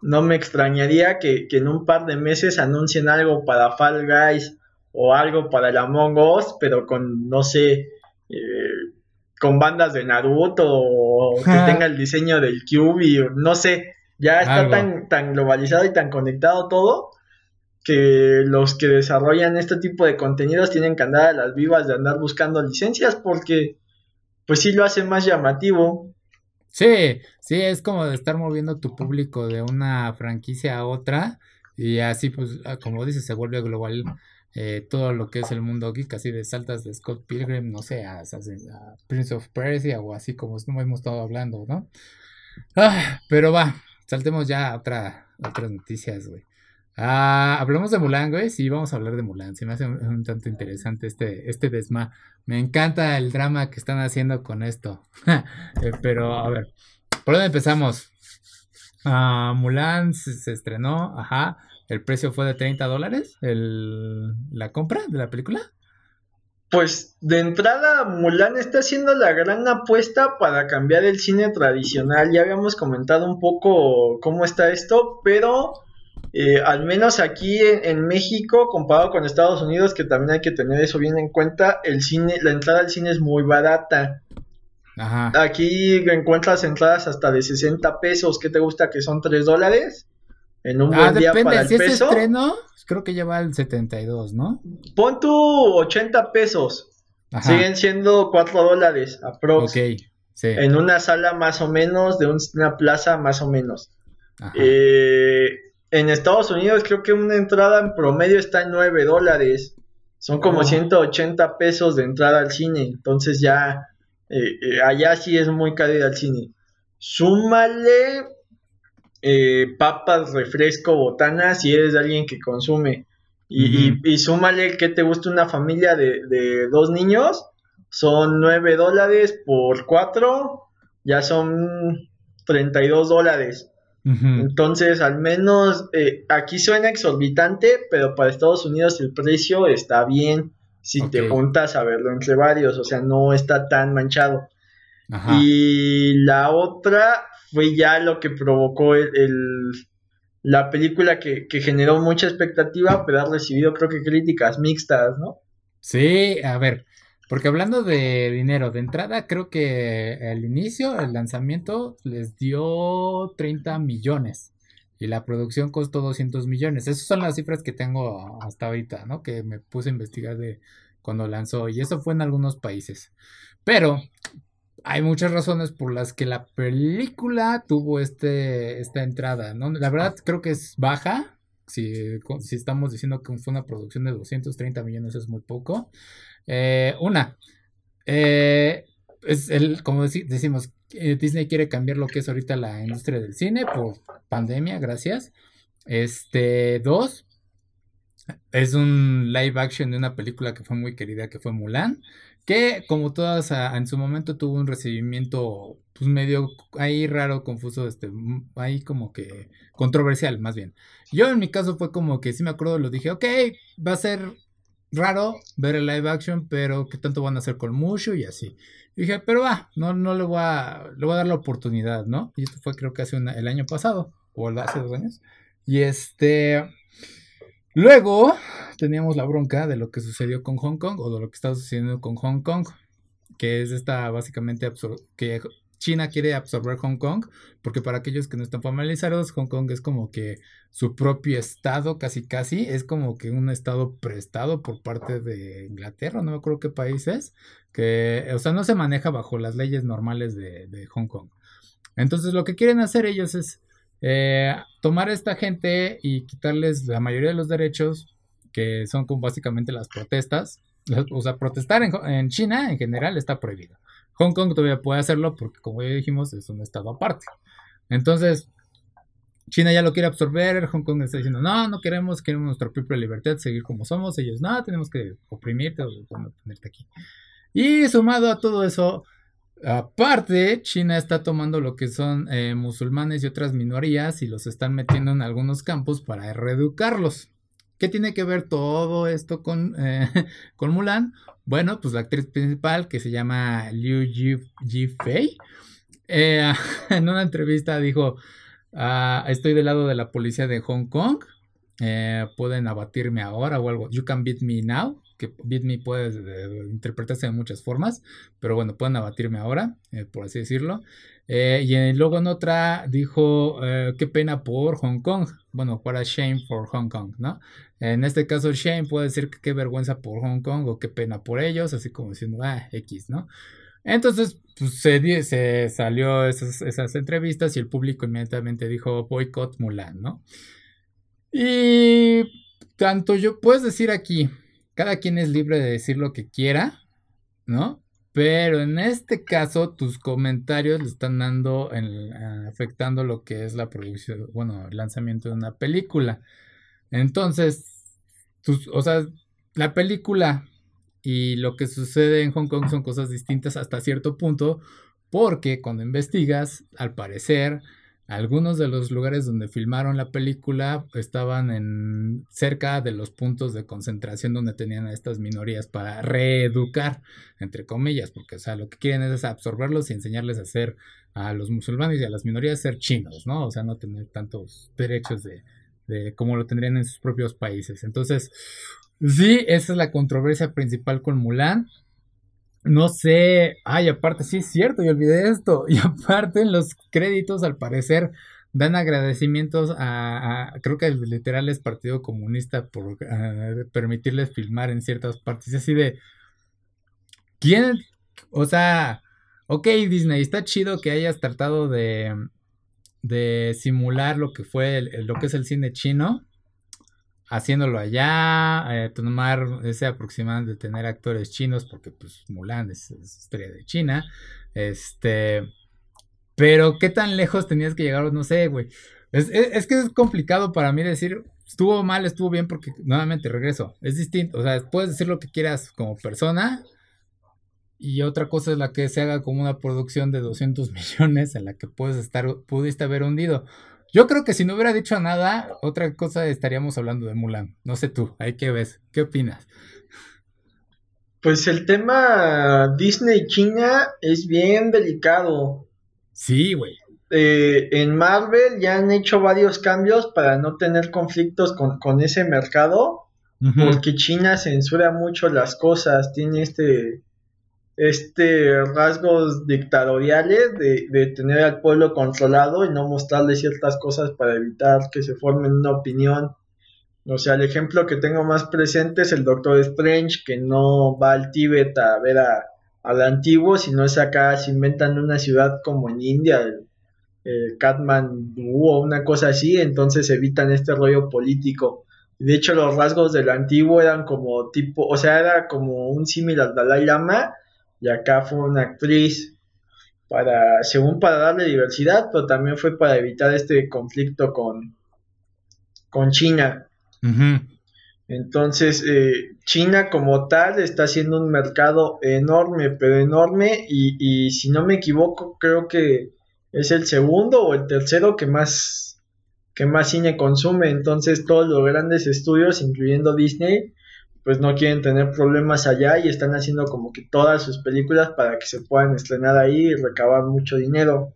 no me extrañaría que, en un par de meses anuncien algo para Fall Guys o algo para el Among Us, pero con, no sé, eh, con bandas de Naruto o que tenga el diseño del Cube, no sé, ya está tan, tan globalizado y tan conectado todo que los que desarrollan este tipo de contenidos tienen que andar a las vivas de andar buscando licencias porque pues sí lo hace más llamativo. Sí, sí, es como de estar moviendo tu público de una franquicia a otra y así pues ah, como dices se vuelve global eh, todo lo que es el mundo geek, así de saltas de Scott Pilgrim, no sé, a, Prince of Persia o así como hemos estado hablando, ¿no? Ah, pero va, saltemos ya a otra, otras noticias, güey. Ah, hablamos de Mulan, güey. Sí, vamos a hablar de Mulan. Se me hace un, tanto interesante este, este desma. Me encanta el drama que están haciendo con esto. Eh, pero, a ver, ¿por dónde empezamos? Ah, Mulan se, estrenó, ajá. El precio fue de 30 dólares, la compra de la película. Pues de entrada, Mulan está haciendo la gran apuesta para cambiar el cine tradicional. Ya habíamos comentado un poco cómo está esto, pero eh, al menos aquí en, México, comparado con Estados Unidos, que también hay que tener eso bien en cuenta, el cine, la entrada al cine es muy barata. Ajá. Aquí encuentras entradas hasta de 60 pesos, ¿qué te gusta? Que son 3 dólares. En un ah, buen día para el si peso. estreno, creo que lleva el 72, ¿no? Pon tu 80 pesos. Siguen siendo 4 dólares aprox. Ok, sí. En una sala más o menos, de una plaza más o menos. Ajá. Eh, en Estados Unidos creo que una entrada en promedio está en 9 dólares. Son como 180 pesos de entrada al cine. Entonces ya eh, eh, allá sí es muy caro ir al cine. Súmale eh, papas, refresco, botanas si eres alguien que consume. Y, súmale que te gusta una familia de, de dos niños. Son 9 dólares por 4. Ya son 32 dólares. Entonces, al menos eh, aquí suena exorbitante, pero para Estados Unidos el precio está bien si te juntas a verlo entre varios, o sea, no está tan manchado. Y la otra fue ya lo que provocó el, la película que, que, generó mucha expectativa, pero ha recibido creo que críticas mixtas, ¿no? Sí, a ver, porque hablando de dinero, de entrada, creo que el inicio, el lanzamiento, les dio 30 millones. Y la producción costó 200 millones. Esas son las cifras que tengo hasta ahorita, ¿no? Que me puse a investigar de cuando lanzó. Y eso fue en algunos países. Pero hay muchas razones por las que la película tuvo este, esta entrada, ¿no? La verdad creo que es baja. Si, si estamos diciendo que fue una producción de 230 millones es muy poco. Eh, una, eh, es el, como decimos, eh, Disney quiere cambiar lo que es ahorita la industria del cine por pandemia, gracias. Este, dos, es un live action de una película que fue muy querida, que fue Mulan, que como todas en su momento tuvo un recibimiento pues medio ahí raro, confuso, este, ahí como que controversial más bien. Yo en mi caso fue como que sí me acuerdo, lo dije, ok, va a ser raro ver el live action, pero qué tanto van a hacer con mucho y así. dije, pero va, no, no le voy a, le voy a dar la oportunidad, ¿no? Y esto fue creo que hace el año pasado, o hace dos años. Y este, luego teníamos la bronca de lo que sucedió con Hong Kong, o de lo que está sucediendo con Hong Kong, que es esta básicamente que China quiere absorber Hong Kong, porque para aquellos que no están familiarizados, Hong Kong es como que su propio estado, casi casi, es como que un estado prestado por parte de Inglaterra, no me acuerdo qué país es, que, o sea, no se maneja bajo las leyes normales de, Hong Kong. Entonces lo que quieren hacer ellos es eh, tomar a esta gente y quitarles la mayoría de los derechos, que son como básicamente las protestas. O sea, protestar en China en general está prohibido. Hong Kong todavía puede hacerlo porque, como ya dijimos, es un estado aparte. Entonces, China ya lo quiere absorber, Hong Kong está diciendo, no, no queremos, queremos nuestra propia libertad, seguir como somos. Ellos, no, tenemos que oprimirte o tenerte aquí. Y sumado a todo eso, aparte, China está tomando lo que son eh, musulmanes y otras minorías y los están metiendo en algunos campos para reeducarlos. ¿Qué tiene que ver todo esto con, eh, Mulan? Bueno, pues la actriz principal que se llama Liu Ji, Fei, eh, en una entrevista dijo, ah, estoy del lado de la policía de Hong Kong. Eh, pueden abatirme ahora o algo. You can beat me now. Que beat puede eh, interpretarse de muchas formas. Pero bueno, pueden abatirme ahora, eh, por así decirlo. y luego en otra dijo, qué pena por Hong Kong. Bueno, para shame for Hong Kong, ¿no? En este caso, shame puede decir que qué vergüenza por Hong Kong o qué pena por ellos, así como diciendo, ah, X, ¿no? Entonces, pues, se, se, salió esas, esas entrevistas y el público inmediatamente dijo boicot Mulan, ¿no? Y tanto yo, puedes decir aquí, cada quien es libre de decir lo que quiera, ¿no? Pero en este caso, tus comentarios le están dando, afectando lo que es la producción, bueno, el lanzamiento de una película. Entonces, o sea, la película y lo que sucede en Hong Kong son cosas distintas hasta cierto punto, porque cuando investigas, al parecer, algunos de los lugares donde filmaron la película estaban en cerca de los puntos de concentración donde tenían a estas minorías para reeducar, entre comillas, porque o sea, lo que quieren es absorberlos y enseñarles a ser a los musulmanes y a las minorías ser chinos, ¿no? O sea, no tener tantos derechos de, de como lo tendrían en sus propios países. Entonces, Sí, esa es la controversia principal con Mulan. No sé, ay, aparte, sí es cierto, yo olvidé esto. Y aparte, en los créditos, al parecer, dan agradecimientos a, creo que el literal es Partido Comunista por eh, permitirles filmar en ciertas partes. Y así de, ¿quién? O sea, ok, Disney, está chido que hayas tratado de, de simular lo que fue lo que es el cine chino haciéndolo allá, eh, tomar ese aproximado de tener actores chinos, porque pues Mulan es, historia de China, este, pero qué tan lejos tenías que llegar, no sé, güey. Es, es, que es complicado para mí decir, estuvo mal, estuvo bien, porque nuevamente regreso, es distinto, o sea, puedes decir lo que quieras como persona, y otra cosa es la que se haga como una producción de 200 millones en la que puedes estar, pudiste haber hundido. Yo creo que si no hubiera dicho nada, otra cosa estaríamos hablando de Mulan. No sé tú, ahí qué ves, ¿qué opinas? Pues el tema Disney China es bien delicado. Sí, güey. Eh, en Marvel ya han hecho varios cambios para no tener conflictos con, ese mercado, porque China censura mucho las cosas, tiene este este rasgos dictatoriales de, de, tener al pueblo controlado y no mostrarle ciertas cosas para evitar que se formen una opinión. O sea, el ejemplo que tengo más presente es el Doctor Strange, que no va al Tíbet a ver a, al antiguo, sino es acá, se inventan una ciudad como en India, el, el Kathmandu o una cosa así, entonces evitan este rollo político. De hecho, los rasgos del antiguo eran como tipo, o sea, era como un símil al Dalai Lama, y acá fue una actriz para, según para darle diversidad, pero también fue para evitar este conflicto con, con China. Entonces, eh, China como tal está haciendo un mercado enorme, pero enorme, y, y, si no me equivoco, creo que es el segundo o el tercero que más, que más cine consume. Entonces, todos los grandes estudios, incluyendo Disney, pues no quieren tener problemas allá y están haciendo como que todas sus películas para que se puedan estrenar ahí y recabar mucho dinero.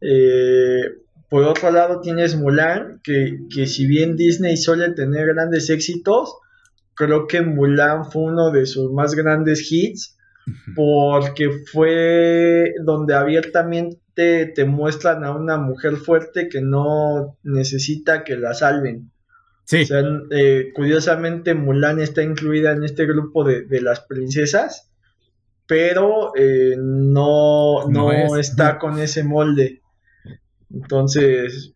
Eh, por otro lado tienes Mulan, que, que, si bien Disney suele tener grandes éxitos, creo que Mulan fue uno de sus más grandes hits, porque fue donde abiertamente te muestran a una mujer fuerte que no necesita que la salven. Sí. O sea, eh, curiosamente Mulan está incluida en este grupo de, las princesas, pero eh, no, no, está con ese molde. Entonces,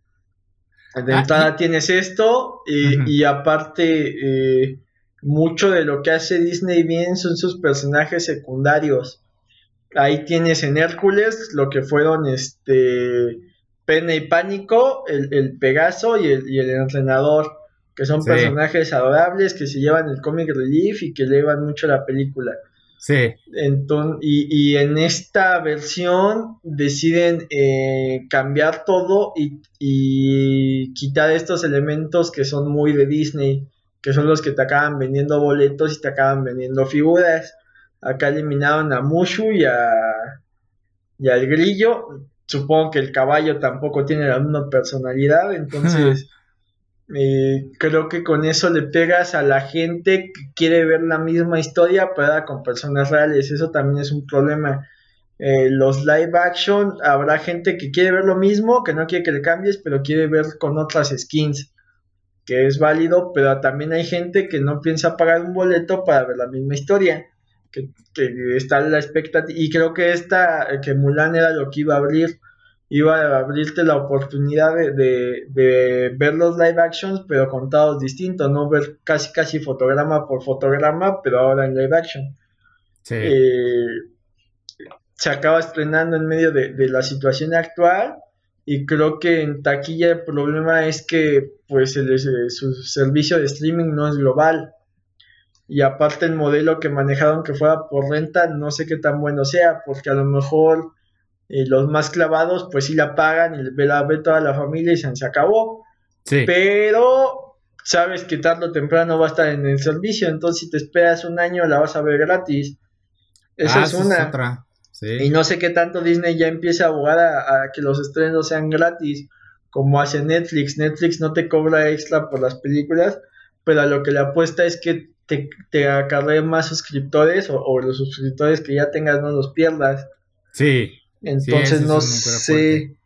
de ah, entrada tienes esto y, aparte eh, mucho de lo que hace Disney bien son sus personajes secundarios. Ahí tienes en Hércules lo que fueron este Pena y Pánico, el, el Pegaso y el, y el entrenador que son personajes adorables que se llevan el comic relief y que llevan mucho la película. Sí. Entonces, y, en esta versión deciden eh, cambiar todo y, quitar estos elementos que son muy de Disney, que son los que te acaban vendiendo boletos y te acaban vendiendo figuras. Acá eliminaron a Mushu y, a, y al grillo, supongo que el caballo tampoco tiene la misma personalidad, entonces eh, creo que con eso le pegas a la gente que quiere ver la misma historia pero con personas reales, eso también es un problema. Eh, los live action, habrá gente que quiere ver lo mismo, que no quiere que le cambies, pero quiere ver con otras skins, que es válido, pero también hay gente que no piensa pagar un boleto para ver la misma historia, que, que está la expectativa, y creo que esta, que Mulan era lo que iba a abrir, iba a abrirte la oportunidad de, ver los live actions, pero contados distintos, no ver casi casi fotograma por fotograma, pero ahora en live action. Eh, se acaba estrenando en medio de, la situación actual y creo que en taquilla el problema es que pues el, su servicio de streaming no es global. Y aparte el modelo que manejaron que fuera por renta no sé qué tan bueno sea porque a lo mejor y los más clavados, pues sí la pagan y la ve toda la familia y se, acabó. Pero sabes que tarde o temprano va a estar en el servicio, entonces si te esperas un año la vas a ver gratis. Esa ah, es una. otra. Y no sé qué tanto Disney ya empieza a abogar a, que los estrenos sean gratis, como hace Netflix. Netflix no te cobra extra por las películas, pero a lo que le apuesta es que te, te acarree más suscriptores o, o los suscriptores que ya tengas no los pierdas. Sí, entonces no sé,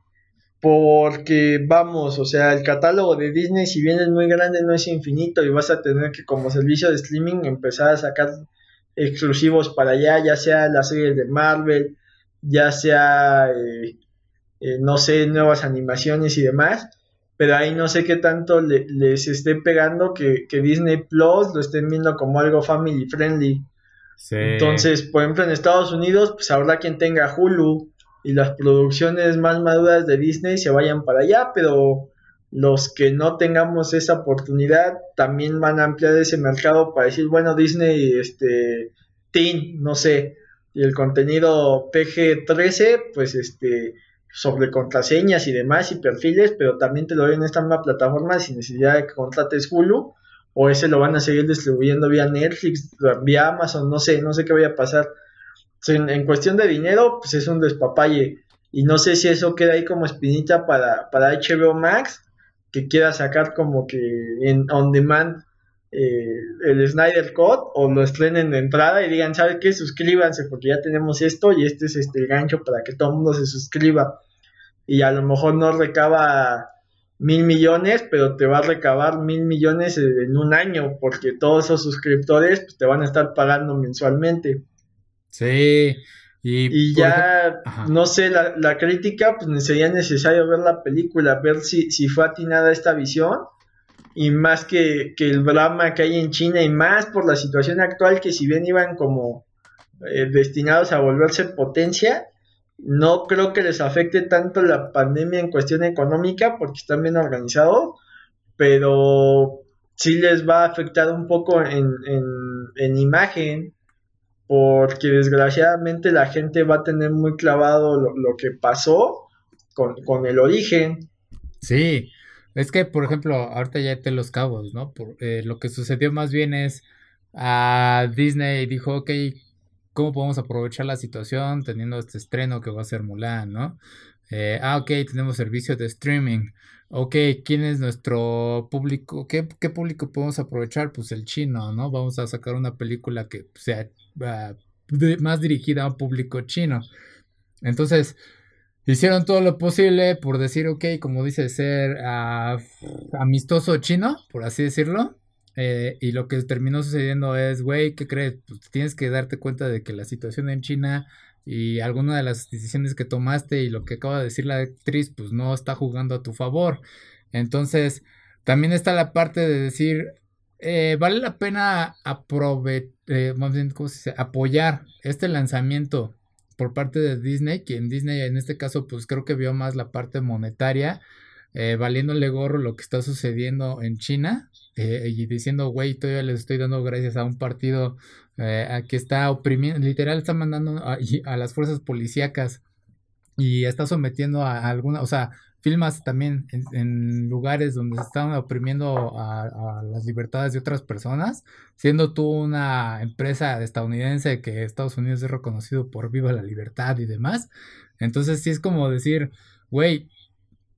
porque vamos, o sea, el catálogo de Disney, si bien es muy grande, no es infinito y vas a tener que como servicio de streaming empezar a sacar exclusivos para allá, ya sea las series de Marvel, ya sea, eh, eh, no sé, nuevas animaciones y demás, pero ahí no sé qué tanto les esté pegando que, que Disney Plus lo estén viendo como algo family friendly. Entonces, por ejemplo, en Estados Unidos, pues habrá quien tenga Hulu, y las producciones más maduras de Disney se vayan para allá, pero los que no tengamos esa oportunidad también van a ampliar ese mercado para decir, bueno, Disney, este, Teen, no sé, y el contenido PG-13, pues este, sobre contraseñas y demás y perfiles, pero también te lo doy en esta misma plataforma sin necesidad de que contrates Hulu, o ese lo van a seguir distribuyendo vía Netflix, vía Amazon, no sé, no sé qué vaya a pasar en, cuestión de dinero, pues es un despapalle. Y no sé si eso queda ahí como espinita para, para HBO Max, que quiera sacar como que en on demand eh, el Snyder Cut o lo estrenen de entrada y digan, ¿sabe qué? Suscríbanse porque ya tenemos esto y este es este el gancho para que todo el mundo se suscriba. Y a lo mejor no recaba mil millones, pero te va a recabar mil millones en un año porque todos esos suscriptores pues, te van a estar pagando mensualmente. Sí. Y, ya, no sé, la, la, crítica, pues sería necesario ver la película, ver si, si fue atinada esta visión. Y más que, el drama que hay en China, y más por la situación actual, que si bien iban como eh, destinados a volverse potencia, no creo que les afecte tanto la pandemia en cuestión económica, porque están bien organizados, pero sí les va a afectar un poco en, en, en imagen, porque desgraciadamente la gente va a tener muy clavado lo, que pasó con, el origen. Sí, es que, por ejemplo, ahorita ya te los cabos, ¿no? Por, eh, lo que sucedió más bien es a Disney dijo, ok, ¿cómo podemos aprovechar la situación teniendo este estreno que va a ser Mulan, ¿no? Eh, ah, ok, tenemos servicio de streaming. Ok, ¿quién es nuestro público? ¿Qué, ¿Qué, público podemos aprovechar? Pues el chino, ¿no? Vamos a sacar una película que sea más dirigida a un público chino. Entonces, hicieron todo lo posible por decir, ok, como dice, ser ah, amistoso chino, por así decirlo. Eh, y lo que terminó sucediendo es, güey, ¿qué crees? Pues tienes que darte cuenta de que la situación en China y alguna de las decisiones que tomaste y lo que acaba de decir la actriz, pues no está jugando a tu favor. Entonces, también está la parte de decir, eh, vale la pena eh, apoyar este lanzamiento por parte de Disney, que en Disney en este caso pues creo que vio más la parte monetaria, eh, valiéndole gorro lo que está sucediendo en China y diciendo, güey, todavía les estoy dando gracias a un partido que está oprimiendo, literal está mandando a, a las fuerzas policíacas y está sometiendo a alguna, o sea, filmas también en, lugares donde se están oprimiendo a, las libertades de otras personas, siendo tú una empresa estadounidense que Estados Unidos es reconocido por viva la libertad y demás, Entonces sí es como decir, güey,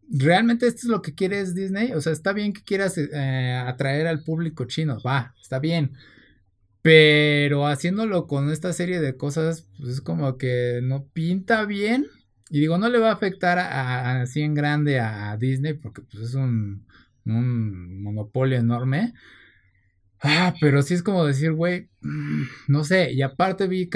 ¿realmente esto es lo que quieres Disney? O sea, está bien que quieras eh, atraer al público chino, va, está bien. Pero haciéndolo con esta serie de cosas, pues es como que no pinta bien. Y digo, no le va a afectar así en grande a Disney porque pues es un, monopolio enorme. Ah, pero sí es como decir, güey, mm, no sé, y aparte vi,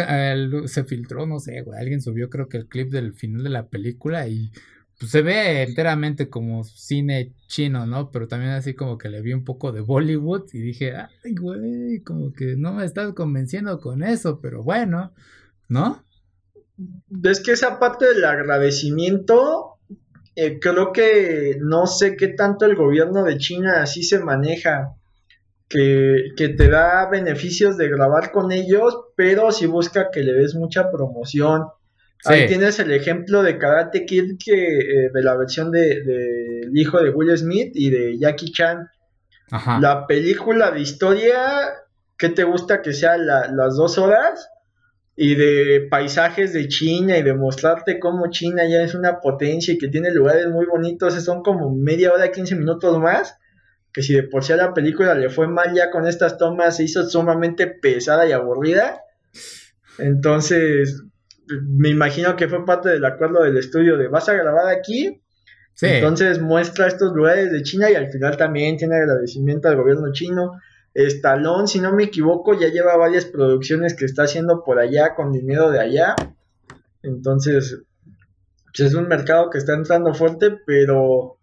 se filtró, no sé, güey, alguien subió creo que el clip del final de la película y pues, se ve enteramente como cine chino, ¿no? Pero también así como que le vi un poco de Bollywood y dije, ay, güey, como que no me estás convenciendo con eso, pero bueno, ¿no? Es que esa parte del agradecimiento, eh, creo que no sé qué tanto el gobierno de China así se maneja que, te da beneficios de grabar con ellos, pero si busca que le des mucha promoción. Ahí tienes el ejemplo de Karate Kid que, eh, de la versión del de, hijo de Will Smith y de Jackie Chan. La película de historia, ¿qué te gusta que sea las dos horas? Y de paisajes de China y de mostrarte cómo China ya es una potencia y que tiene lugares muy bonitos, son como media hora, 15 minutos más que si de por sí a la película le fue mal ya con estas tomas, se hizo sumamente pesada y aburrida. Entonces, me imagino que fue parte del acuerdo del estudio de vas a grabar aquí. Entonces muestra estos lugares de China y al final también tiene agradecimiento al gobierno chino. Stallone, si no me equivoco, ya lleva varias producciones que está haciendo por allá con dinero de allá. Entonces, pues es un mercado que está entrando fuerte, pero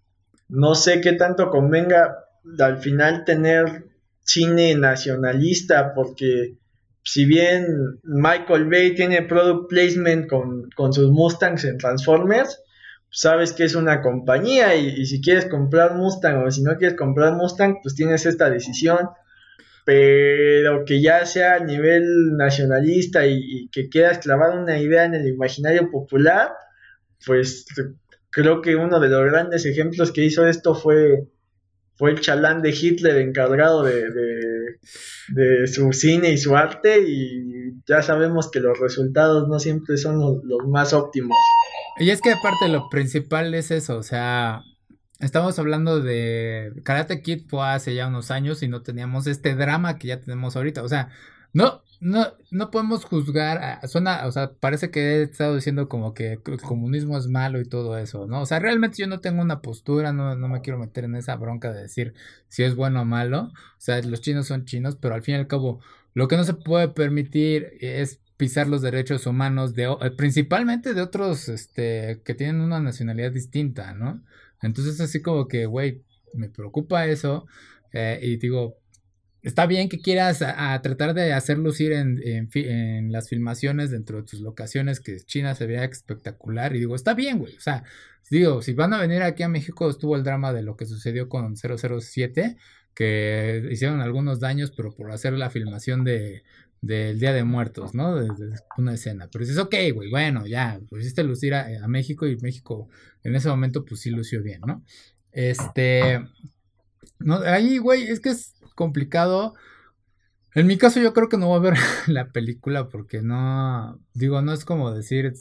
no sé qué tanto convenga al final tener cine nacionalista, porque si bien Michael Bay tiene product placement con, sus Mustangs en Transformers, sabes que es una compañía y, si quieres comprar Mustang o si no quieres comprar Mustang, pues tienes esta decisión. Pero que ya sea a nivel nacionalista y, que quieras clavar una idea en el imaginario popular, pues creo que uno de los grandes ejemplos que hizo esto fue fue el chalán de Hitler encargado de, su cine y su arte y ya sabemos que los resultados no siempre son los, más óptimos. Y es que aparte lo principal es eso, o sea, estamos hablando de Karate Kid fue hace ya unos años y no teníamos este drama que ya tenemos ahorita, o sea, no, no, no podemos juzgar, suena, o sea, parece que he estado diciendo como que el comunismo es malo y todo eso, ¿no? O sea, realmente yo no tengo una postura, no, no me quiero meter en esa bronca de decir si es bueno o malo, o sea, los chinos son chinos, pero al fin y al cabo, lo que no se puede permitir es pisar los derechos humanos de eh, principalmente de otros este que tienen una nacionalidad distinta, ¿no? Entonces así como que, güey, me preocupa eso eh, y digo, está bien que quieras a, tratar de hacer lucir en, las filmaciones dentro de tus locaciones que China se vea espectacular. Y digo, está bien, güey. O sea, digo, si van a venir aquí a México, estuvo el drama de lo que sucedió con 007, que hicieron algunos daños, pero por hacer la filmación de del Día de Muertos, ¿no? De, una escena. Pero dices, ok, güey, bueno, ya, hiciste lucir a, a México y México en ese momento, pues sí lució bien, ¿no? Este. No, ahí, güey, es que es complicado. En mi caso yo creo que no voy a ver la película porque no, digo, no es como decir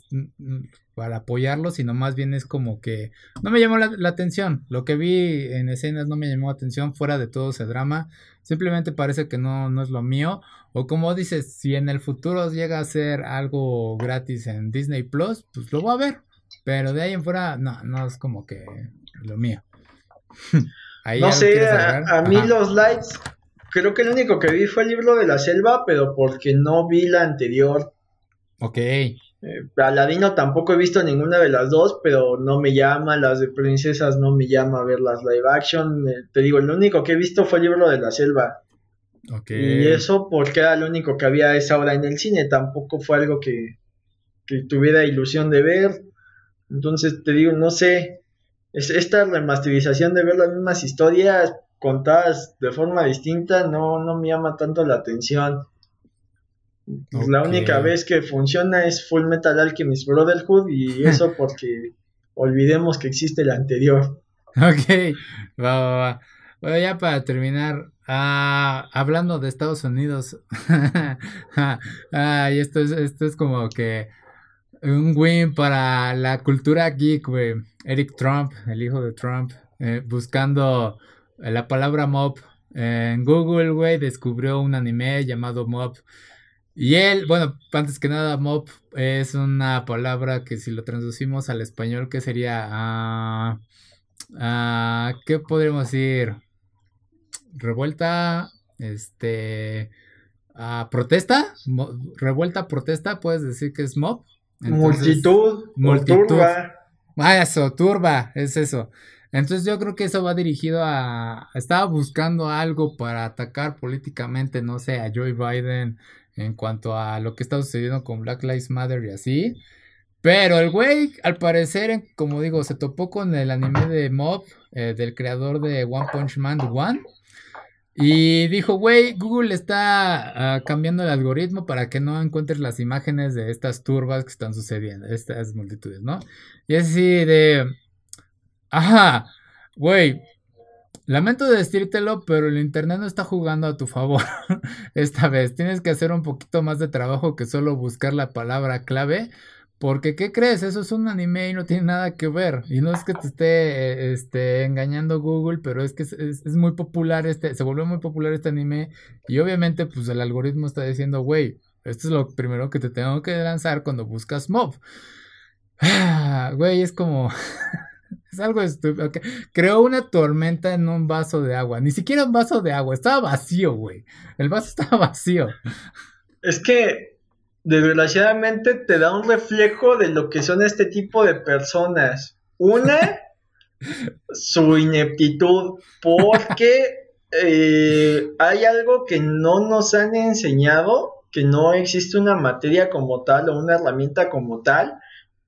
para apoyarlo, sino más bien es como que no me llamó la, atención. Lo que vi en escenas no me llamó la atención fuera de todo ese drama. Simplemente parece que no, no es lo mío. O como dices, si en el futuro llega a ser algo gratis en Disney Plus, pues lo voy a ver. Pero de ahí en fuera, no, no es como que lo mío. no sé, a, mí los likes, creo que el único que vi fue el libro de la selva, pero porque no vi la anterior. Ok. Eh, Aladino tampoco he visto ninguna de las dos, pero no me llama, las de princesas no me llama a ver las live action. Eh, te digo, el único que he visto fue el libro de la selva. Okay. Y eso porque era lo único que había a esa hora en el cine, tampoco fue algo que, que tuviera ilusión de ver. Entonces te digo, no sé, esta remasterización de ver las mismas historias contadas de forma distinta no, no me llama tanto la atención. La única vez que funciona es Full Metal Alchemist Brotherhood y eso porque olvidemos que existe la anterior. Ok, va, va, va. Bueno, ya para terminar, ah, hablando de Estados Unidos, ah, y esto es, esto es como que Un win para la cultura geek, güey. Eric Trump, el hijo de Trump, eh, buscando la palabra mob en Google, güey, descubrió un anime llamado mob. Y él, bueno, antes que nada, mob es una palabra que si lo traducimos al español, ¿qué sería? Ah, ah, ¿Qué podríamos decir? Revuelta, este... Ah, ¿Protesta? ¿Revuelta, protesta? ¿Puedes decir que es mob? Multitud. Multitud. Turba. Ah, eso, turba, es eso. Entonces yo creo que eso va dirigido a... Estaba buscando algo para atacar políticamente, no sé, a Joe Biden en cuanto a lo que está sucediendo con Black Lives Matter y así. Pero el güey, al parecer, como digo, se topó con el anime de Mob, eh, del creador de One Punch Man, The One. Y dijo, güey, Google está ah, cambiando el algoritmo para que no encuentres las imágenes de estas turbas que están sucediendo, estas multitudes, ¿no? Y es así de, ajá, güey, lamento decírtelo, pero el Internet no está jugando a tu favor esta vez. Tienes que hacer un poquito más de trabajo que solo buscar la palabra clave porque, ¿qué crees? Eso es un anime y no tiene nada que ver. Y no es que te esté este, engañando Google, pero es que es, muy popular este, se volvió muy popular este anime. Y obviamente, pues el algoritmo está diciendo, güey, esto es lo primero que te tengo que lanzar cuando buscas mob. güey, es como. es algo estúpido. Creó una tormenta en un vaso de agua. Ni siquiera un vaso de agua. Estaba vacío, güey. El vaso estaba vacío. Es que desgraciadamente te da un reflejo de lo que son este tipo de personas. Una, su ineptitud, porque eh, hay algo que no nos han enseñado, que no existe una materia como tal o una herramienta como tal,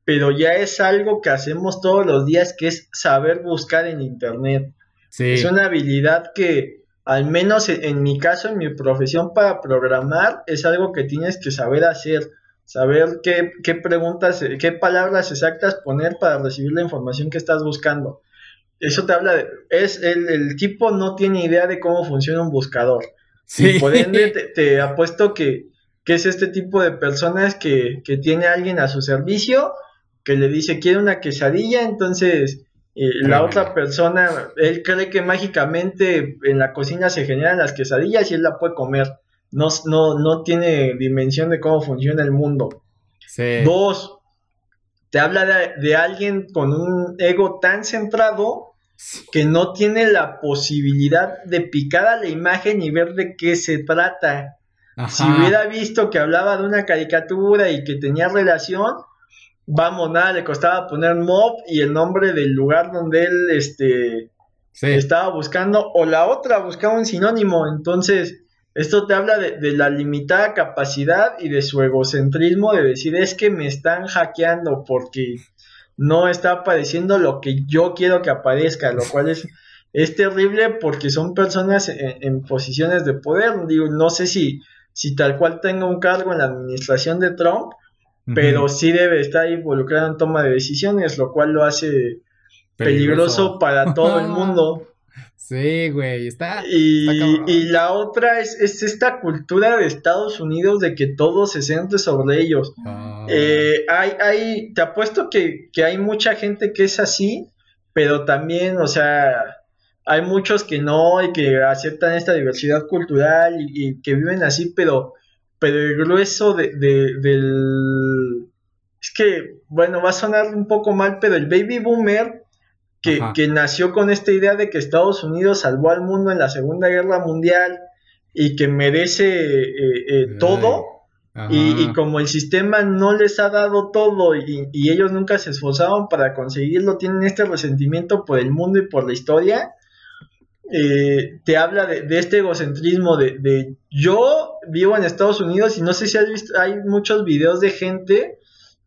pero ya es algo que hacemos todos los días, que es saber buscar en Internet. Es una habilidad que al menos en mi caso, en mi profesión para programar, es algo que tienes que saber hacer, saber qué, qué preguntas, qué palabras exactas poner para recibir la información que estás buscando. Eso te habla de, es el, el tipo no tiene idea de cómo funciona un buscador. Sí. Y por ende te, apuesto que, que, es este tipo de personas que, que tiene alguien a su servicio, que le dice quiere una quesadilla, entonces la otra persona, él cree que mágicamente en la cocina se generan las quesadillas y él la puede comer. No, no, no tiene dimensión de cómo funciona el mundo. Dos, te habla de, alguien con un ego tan centrado que no tiene la posibilidad de picar a la imagen y ver de qué se trata. Si hubiera visto que hablaba de una caricatura y que tenía relación, vamos, nada, le costaba poner mob y el nombre del lugar donde él este, estaba buscando, o la otra buscaba un sinónimo. Entonces, esto te habla de, la limitada capacidad y de su egocentrismo de decir, es que me están hackeando porque no está apareciendo lo que yo quiero que aparezca, lo cual es, es terrible porque son personas en, posiciones de poder. Digo, no sé si, si tal cual tenga un cargo en la administración de Trump, pero sí debe estar involucrado en toma de decisiones, lo cual lo hace peligroso, para todo el mundo. Sí, güey, está. Y, la otra es, esta cultura de Estados Unidos de que todo se centre sobre ellos. Ah. Eh, hay, hay, te apuesto que, hay mucha gente que es así, pero también, o sea, hay muchos que no y que aceptan esta diversidad cultural y que viven así, pero pero el grueso de, del... Es que, bueno, va a sonar un poco mal, pero el baby boomer que, que, nació con esta idea de que Estados Unidos salvó al mundo en la Segunda Guerra Mundial y que merece eh, eh, todo, y, como el sistema no les ha dado todo y, y, ellos nunca se esforzaron para conseguirlo, tienen este resentimiento por el mundo y por la historia, eh, te habla de, este egocentrismo de, yo vivo en Estados Unidos y no sé si has visto, hay muchos videos de gente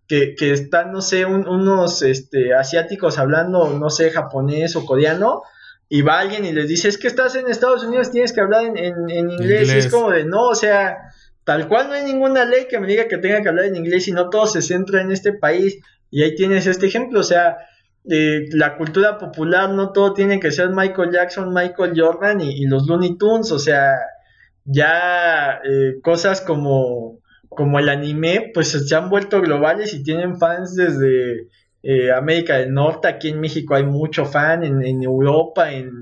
que, están, no sé, unos este, asiáticos hablando, no sé, japonés o coreano, y va alguien y les dice, es que estás en Estados Unidos, tienes que hablar en, inglés. y es como de, no, o sea, tal cual no hay ninguna ley que me diga que tenga que hablar en inglés y no todo se centra en este país, y ahí tienes este ejemplo, o sea, la cultura popular no todo tiene que ser Michael Jackson, Michael Jordan y, los Looney Tunes, o sea, ya eh, cosas como como el anime, pues se han vuelto globales y tienen fans desde eh, América del Norte, aquí en México hay mucho fan, en, Europa, en,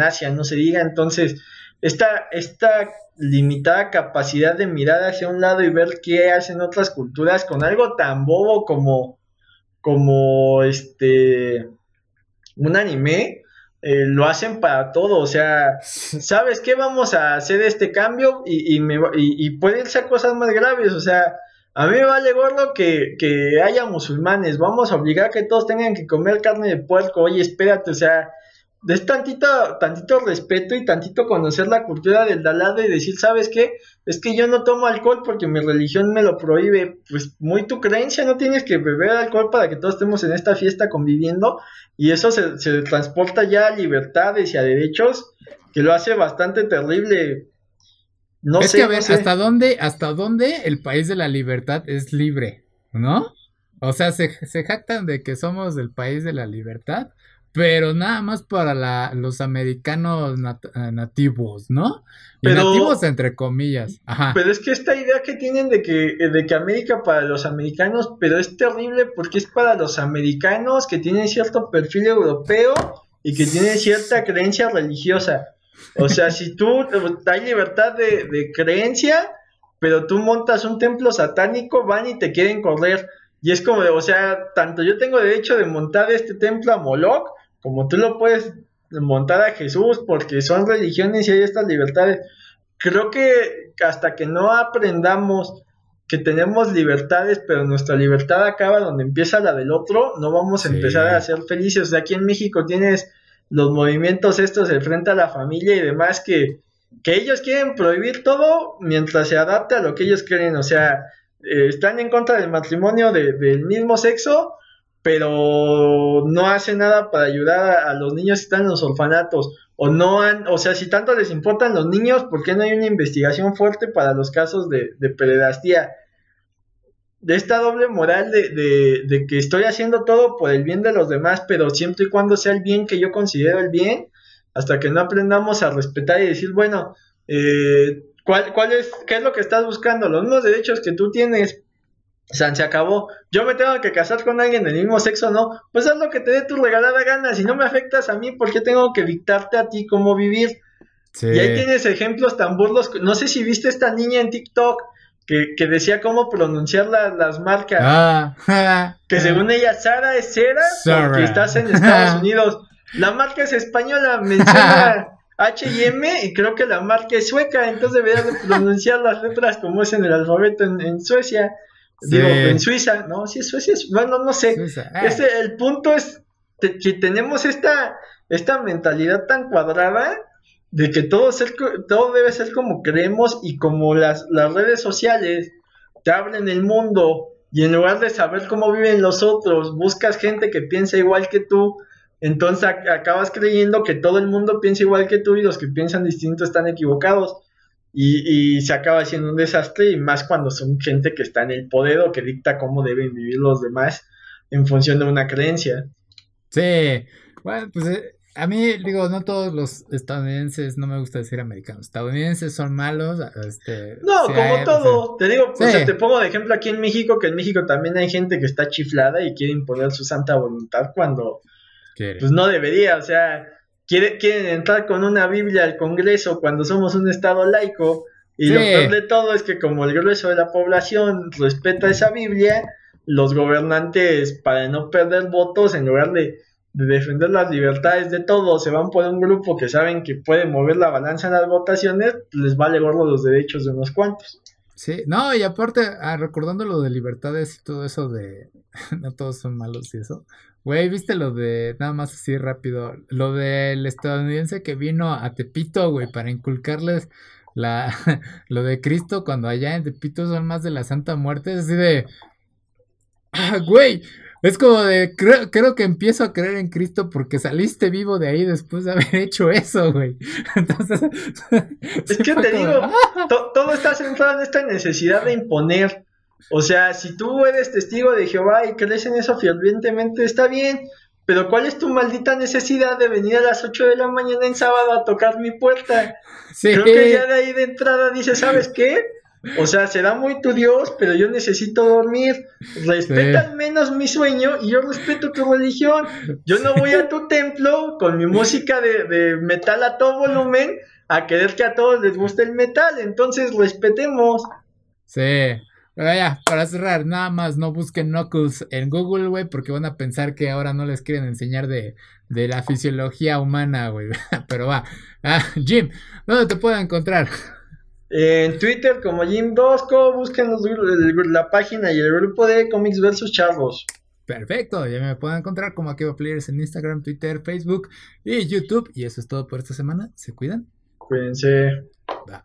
Asia, no se diga. Entonces, esta, esta limitada capacidad de mirar hacia un lado y ver qué hacen otras culturas con algo tan bobo como, como este, un anime, eh, lo hacen para todo, o sea, ¿sabes qué? Vamos a hacer este cambio y, y, me, y, pueden ser cosas más graves, o sea, a mí me vale gordo que, que haya musulmanes. Vamos a obligar a que todos tengan que comer carne de puerco. Oye, espérate, o sea, es tantito, tantito respeto y tantito conocer la cultura del dalado y decir, ¿sabes qué? Es que yo no tomo alcohol porque mi religión me lo prohíbe. Pues muy tu creencia, no tienes que beber alcohol para que todos estemos en esta fiesta conviviendo. Y eso se, se transporta ya a libertades y a derechos, que lo hace bastante terrible. No es sé, que a ver, hasta dónde, hasta dónde el país de la libertad es libre, ¿no? O sea, se, se jactan de que somos el país de la libertad, pero nada más para la, los americanos eh, nativos, ¿no? Y nativos entre comillas. Ajá. Pero es que esta idea que tienen de que, de que América para los americanos, pero es terrible porque es para los americanos que tienen cierto perfil europeo y que tienen cierta creencia religiosa. O sea, si tú hay libertad de, creencia, pero tú montas un templo satánico, van y te quieren correr. Y es como, o sea, tanto yo tengo derecho de montar este templo a Moloch, como tú lo puedes montar a Jesús, porque son religiones y hay estas libertades. Creo que hasta que no aprendamos que tenemos libertades, pero nuestra libertad acaba donde empieza la del otro, no vamos a empezar a ser felices. O sea, aquí en México tienes los movimientos estos de frente a la familia y demás que, que ellos quieren prohibir todo mientras se adapta a lo que ellos quieren, o sea, eh, están en contra del matrimonio del mismo sexo, pero no hacen nada para ayudar a, los niños que están en los orfanatos, o no han, o sea, si tanto les importan los niños, ¿por qué no hay una investigación fuerte para los casos de, de de esta doble moral de, de, que estoy haciendo todo por el bien de los demás, pero siempre y cuando sea el bien que yo considero el bien, hasta que no aprendamos a respetar y decir, bueno, eh, ¿cuál, ¿cuál es, qué es lo que estás buscando? Los mismos derechos que tú tienes, sea, se acabó. Yo me tengo que casar con alguien del mismo sexo, ¿no? Pues haz lo que te dé tu regalada gana. Si no me afectas a mí, ¿por qué tengo que dictarte a ti cómo vivir? Y ahí tienes ejemplos tan burdos. No sé si viste esta niña en TikTok que, que decía cómo pronunciar las marcas. Ah, que según ella, Sara es Sara porque estás en Estados Unidos. La marca es española, menciona H&M y creo que la marca es sueca, entonces deberías de pronunciar las letras como es en el alfabeto en, Suecia. Digo, en Suiza, ¿no? Si es Suecia, bueno, no sé. Ah. Este, el punto es que tenemos esta, esta mentalidad tan cuadrada de que todo, todo debe ser como creemos y como las, las redes sociales te abren el mundo y en lugar de saber cómo viven los otros, buscas gente que piensa igual que tú, entonces acabas creyendo que todo el mundo piensa igual que tú y los que piensan distinto están equivocados. Y, y, se acaba haciendo un desastre y más cuando son gente que está en el poder o que dicta cómo deben vivir los demás en función de una creencia. Sí, bueno, pues eh, a mí, digo, no todos los estadounidenses, no me gusta decir americanos, estadounidenses son malos. Este, no, como todo. te digo, pues, te pongo de ejemplo aquí en México, que en México también hay gente que está chiflada y quiere imponer su santa voluntad cuando pues no debería. O sea, quiere, quieren entrar con una Biblia al Congreso cuando somos un estado laico. Y lo peor de todo es que como el grueso de la población respeta esa Biblia, los gobernantes, para no perder votos, en lugar de de defender las libertades de todos, se van por un grupo que saben que puede mover la balanza en las votaciones, les vale gordo los derechos de unos cuantos. Sí, no, y aparte, ah, recordando lo de libertades y todo eso de no todos son malos y eso. Güey, ¿viste lo de, nada más así rápido, lo del estadounidense que vino a Tepito, güey, para inculcarles la, lo de Cristo cuando allá en Tepito son más de la Santa Muerte, así de, ah, güey, es como de, creo, creo, que empiezo a creer en Cristo porque saliste vivo de ahí después de haber hecho eso, güey. Entonces... Es que te digo, ah". todo está centrado en esta necesidad de imponer. O sea, si tú eres testigo de Jehová y crees en eso fervientemente, está bien. Pero ¿cuál es tu maldita necesidad de venir a las 8 de la mañana en sábado a tocar mi puerta? Creo que ya de ahí de entrada dice, ¿sabes qué? O sea, será muy tu Dios, pero yo necesito dormir. Respeta al menos mi sueño y yo respeto tu religión. Yo no voy a tu templo con mi música de, de metal a todo volumen a querer que a todos les guste el metal. Entonces, respetemos. Sí. Pero ya, para cerrar, nada más no busquen Knuckles en Google, güey, porque van a pensar que ahora no les quieren enseñar de, de la fisiología humana, güey. Pero va. Ah, Jim, ¿dónde te puedo encontrar? En Twitter como Jim Dosco, busquen la página y el grupo de Comics vs. Chavos. Perfecto, ya me pueden encontrar como Akiva Players en Instagram, Twitter, Facebook y YouTube. Y eso es todo por esta semana. ¿Se cuidan? Cuídense. Va.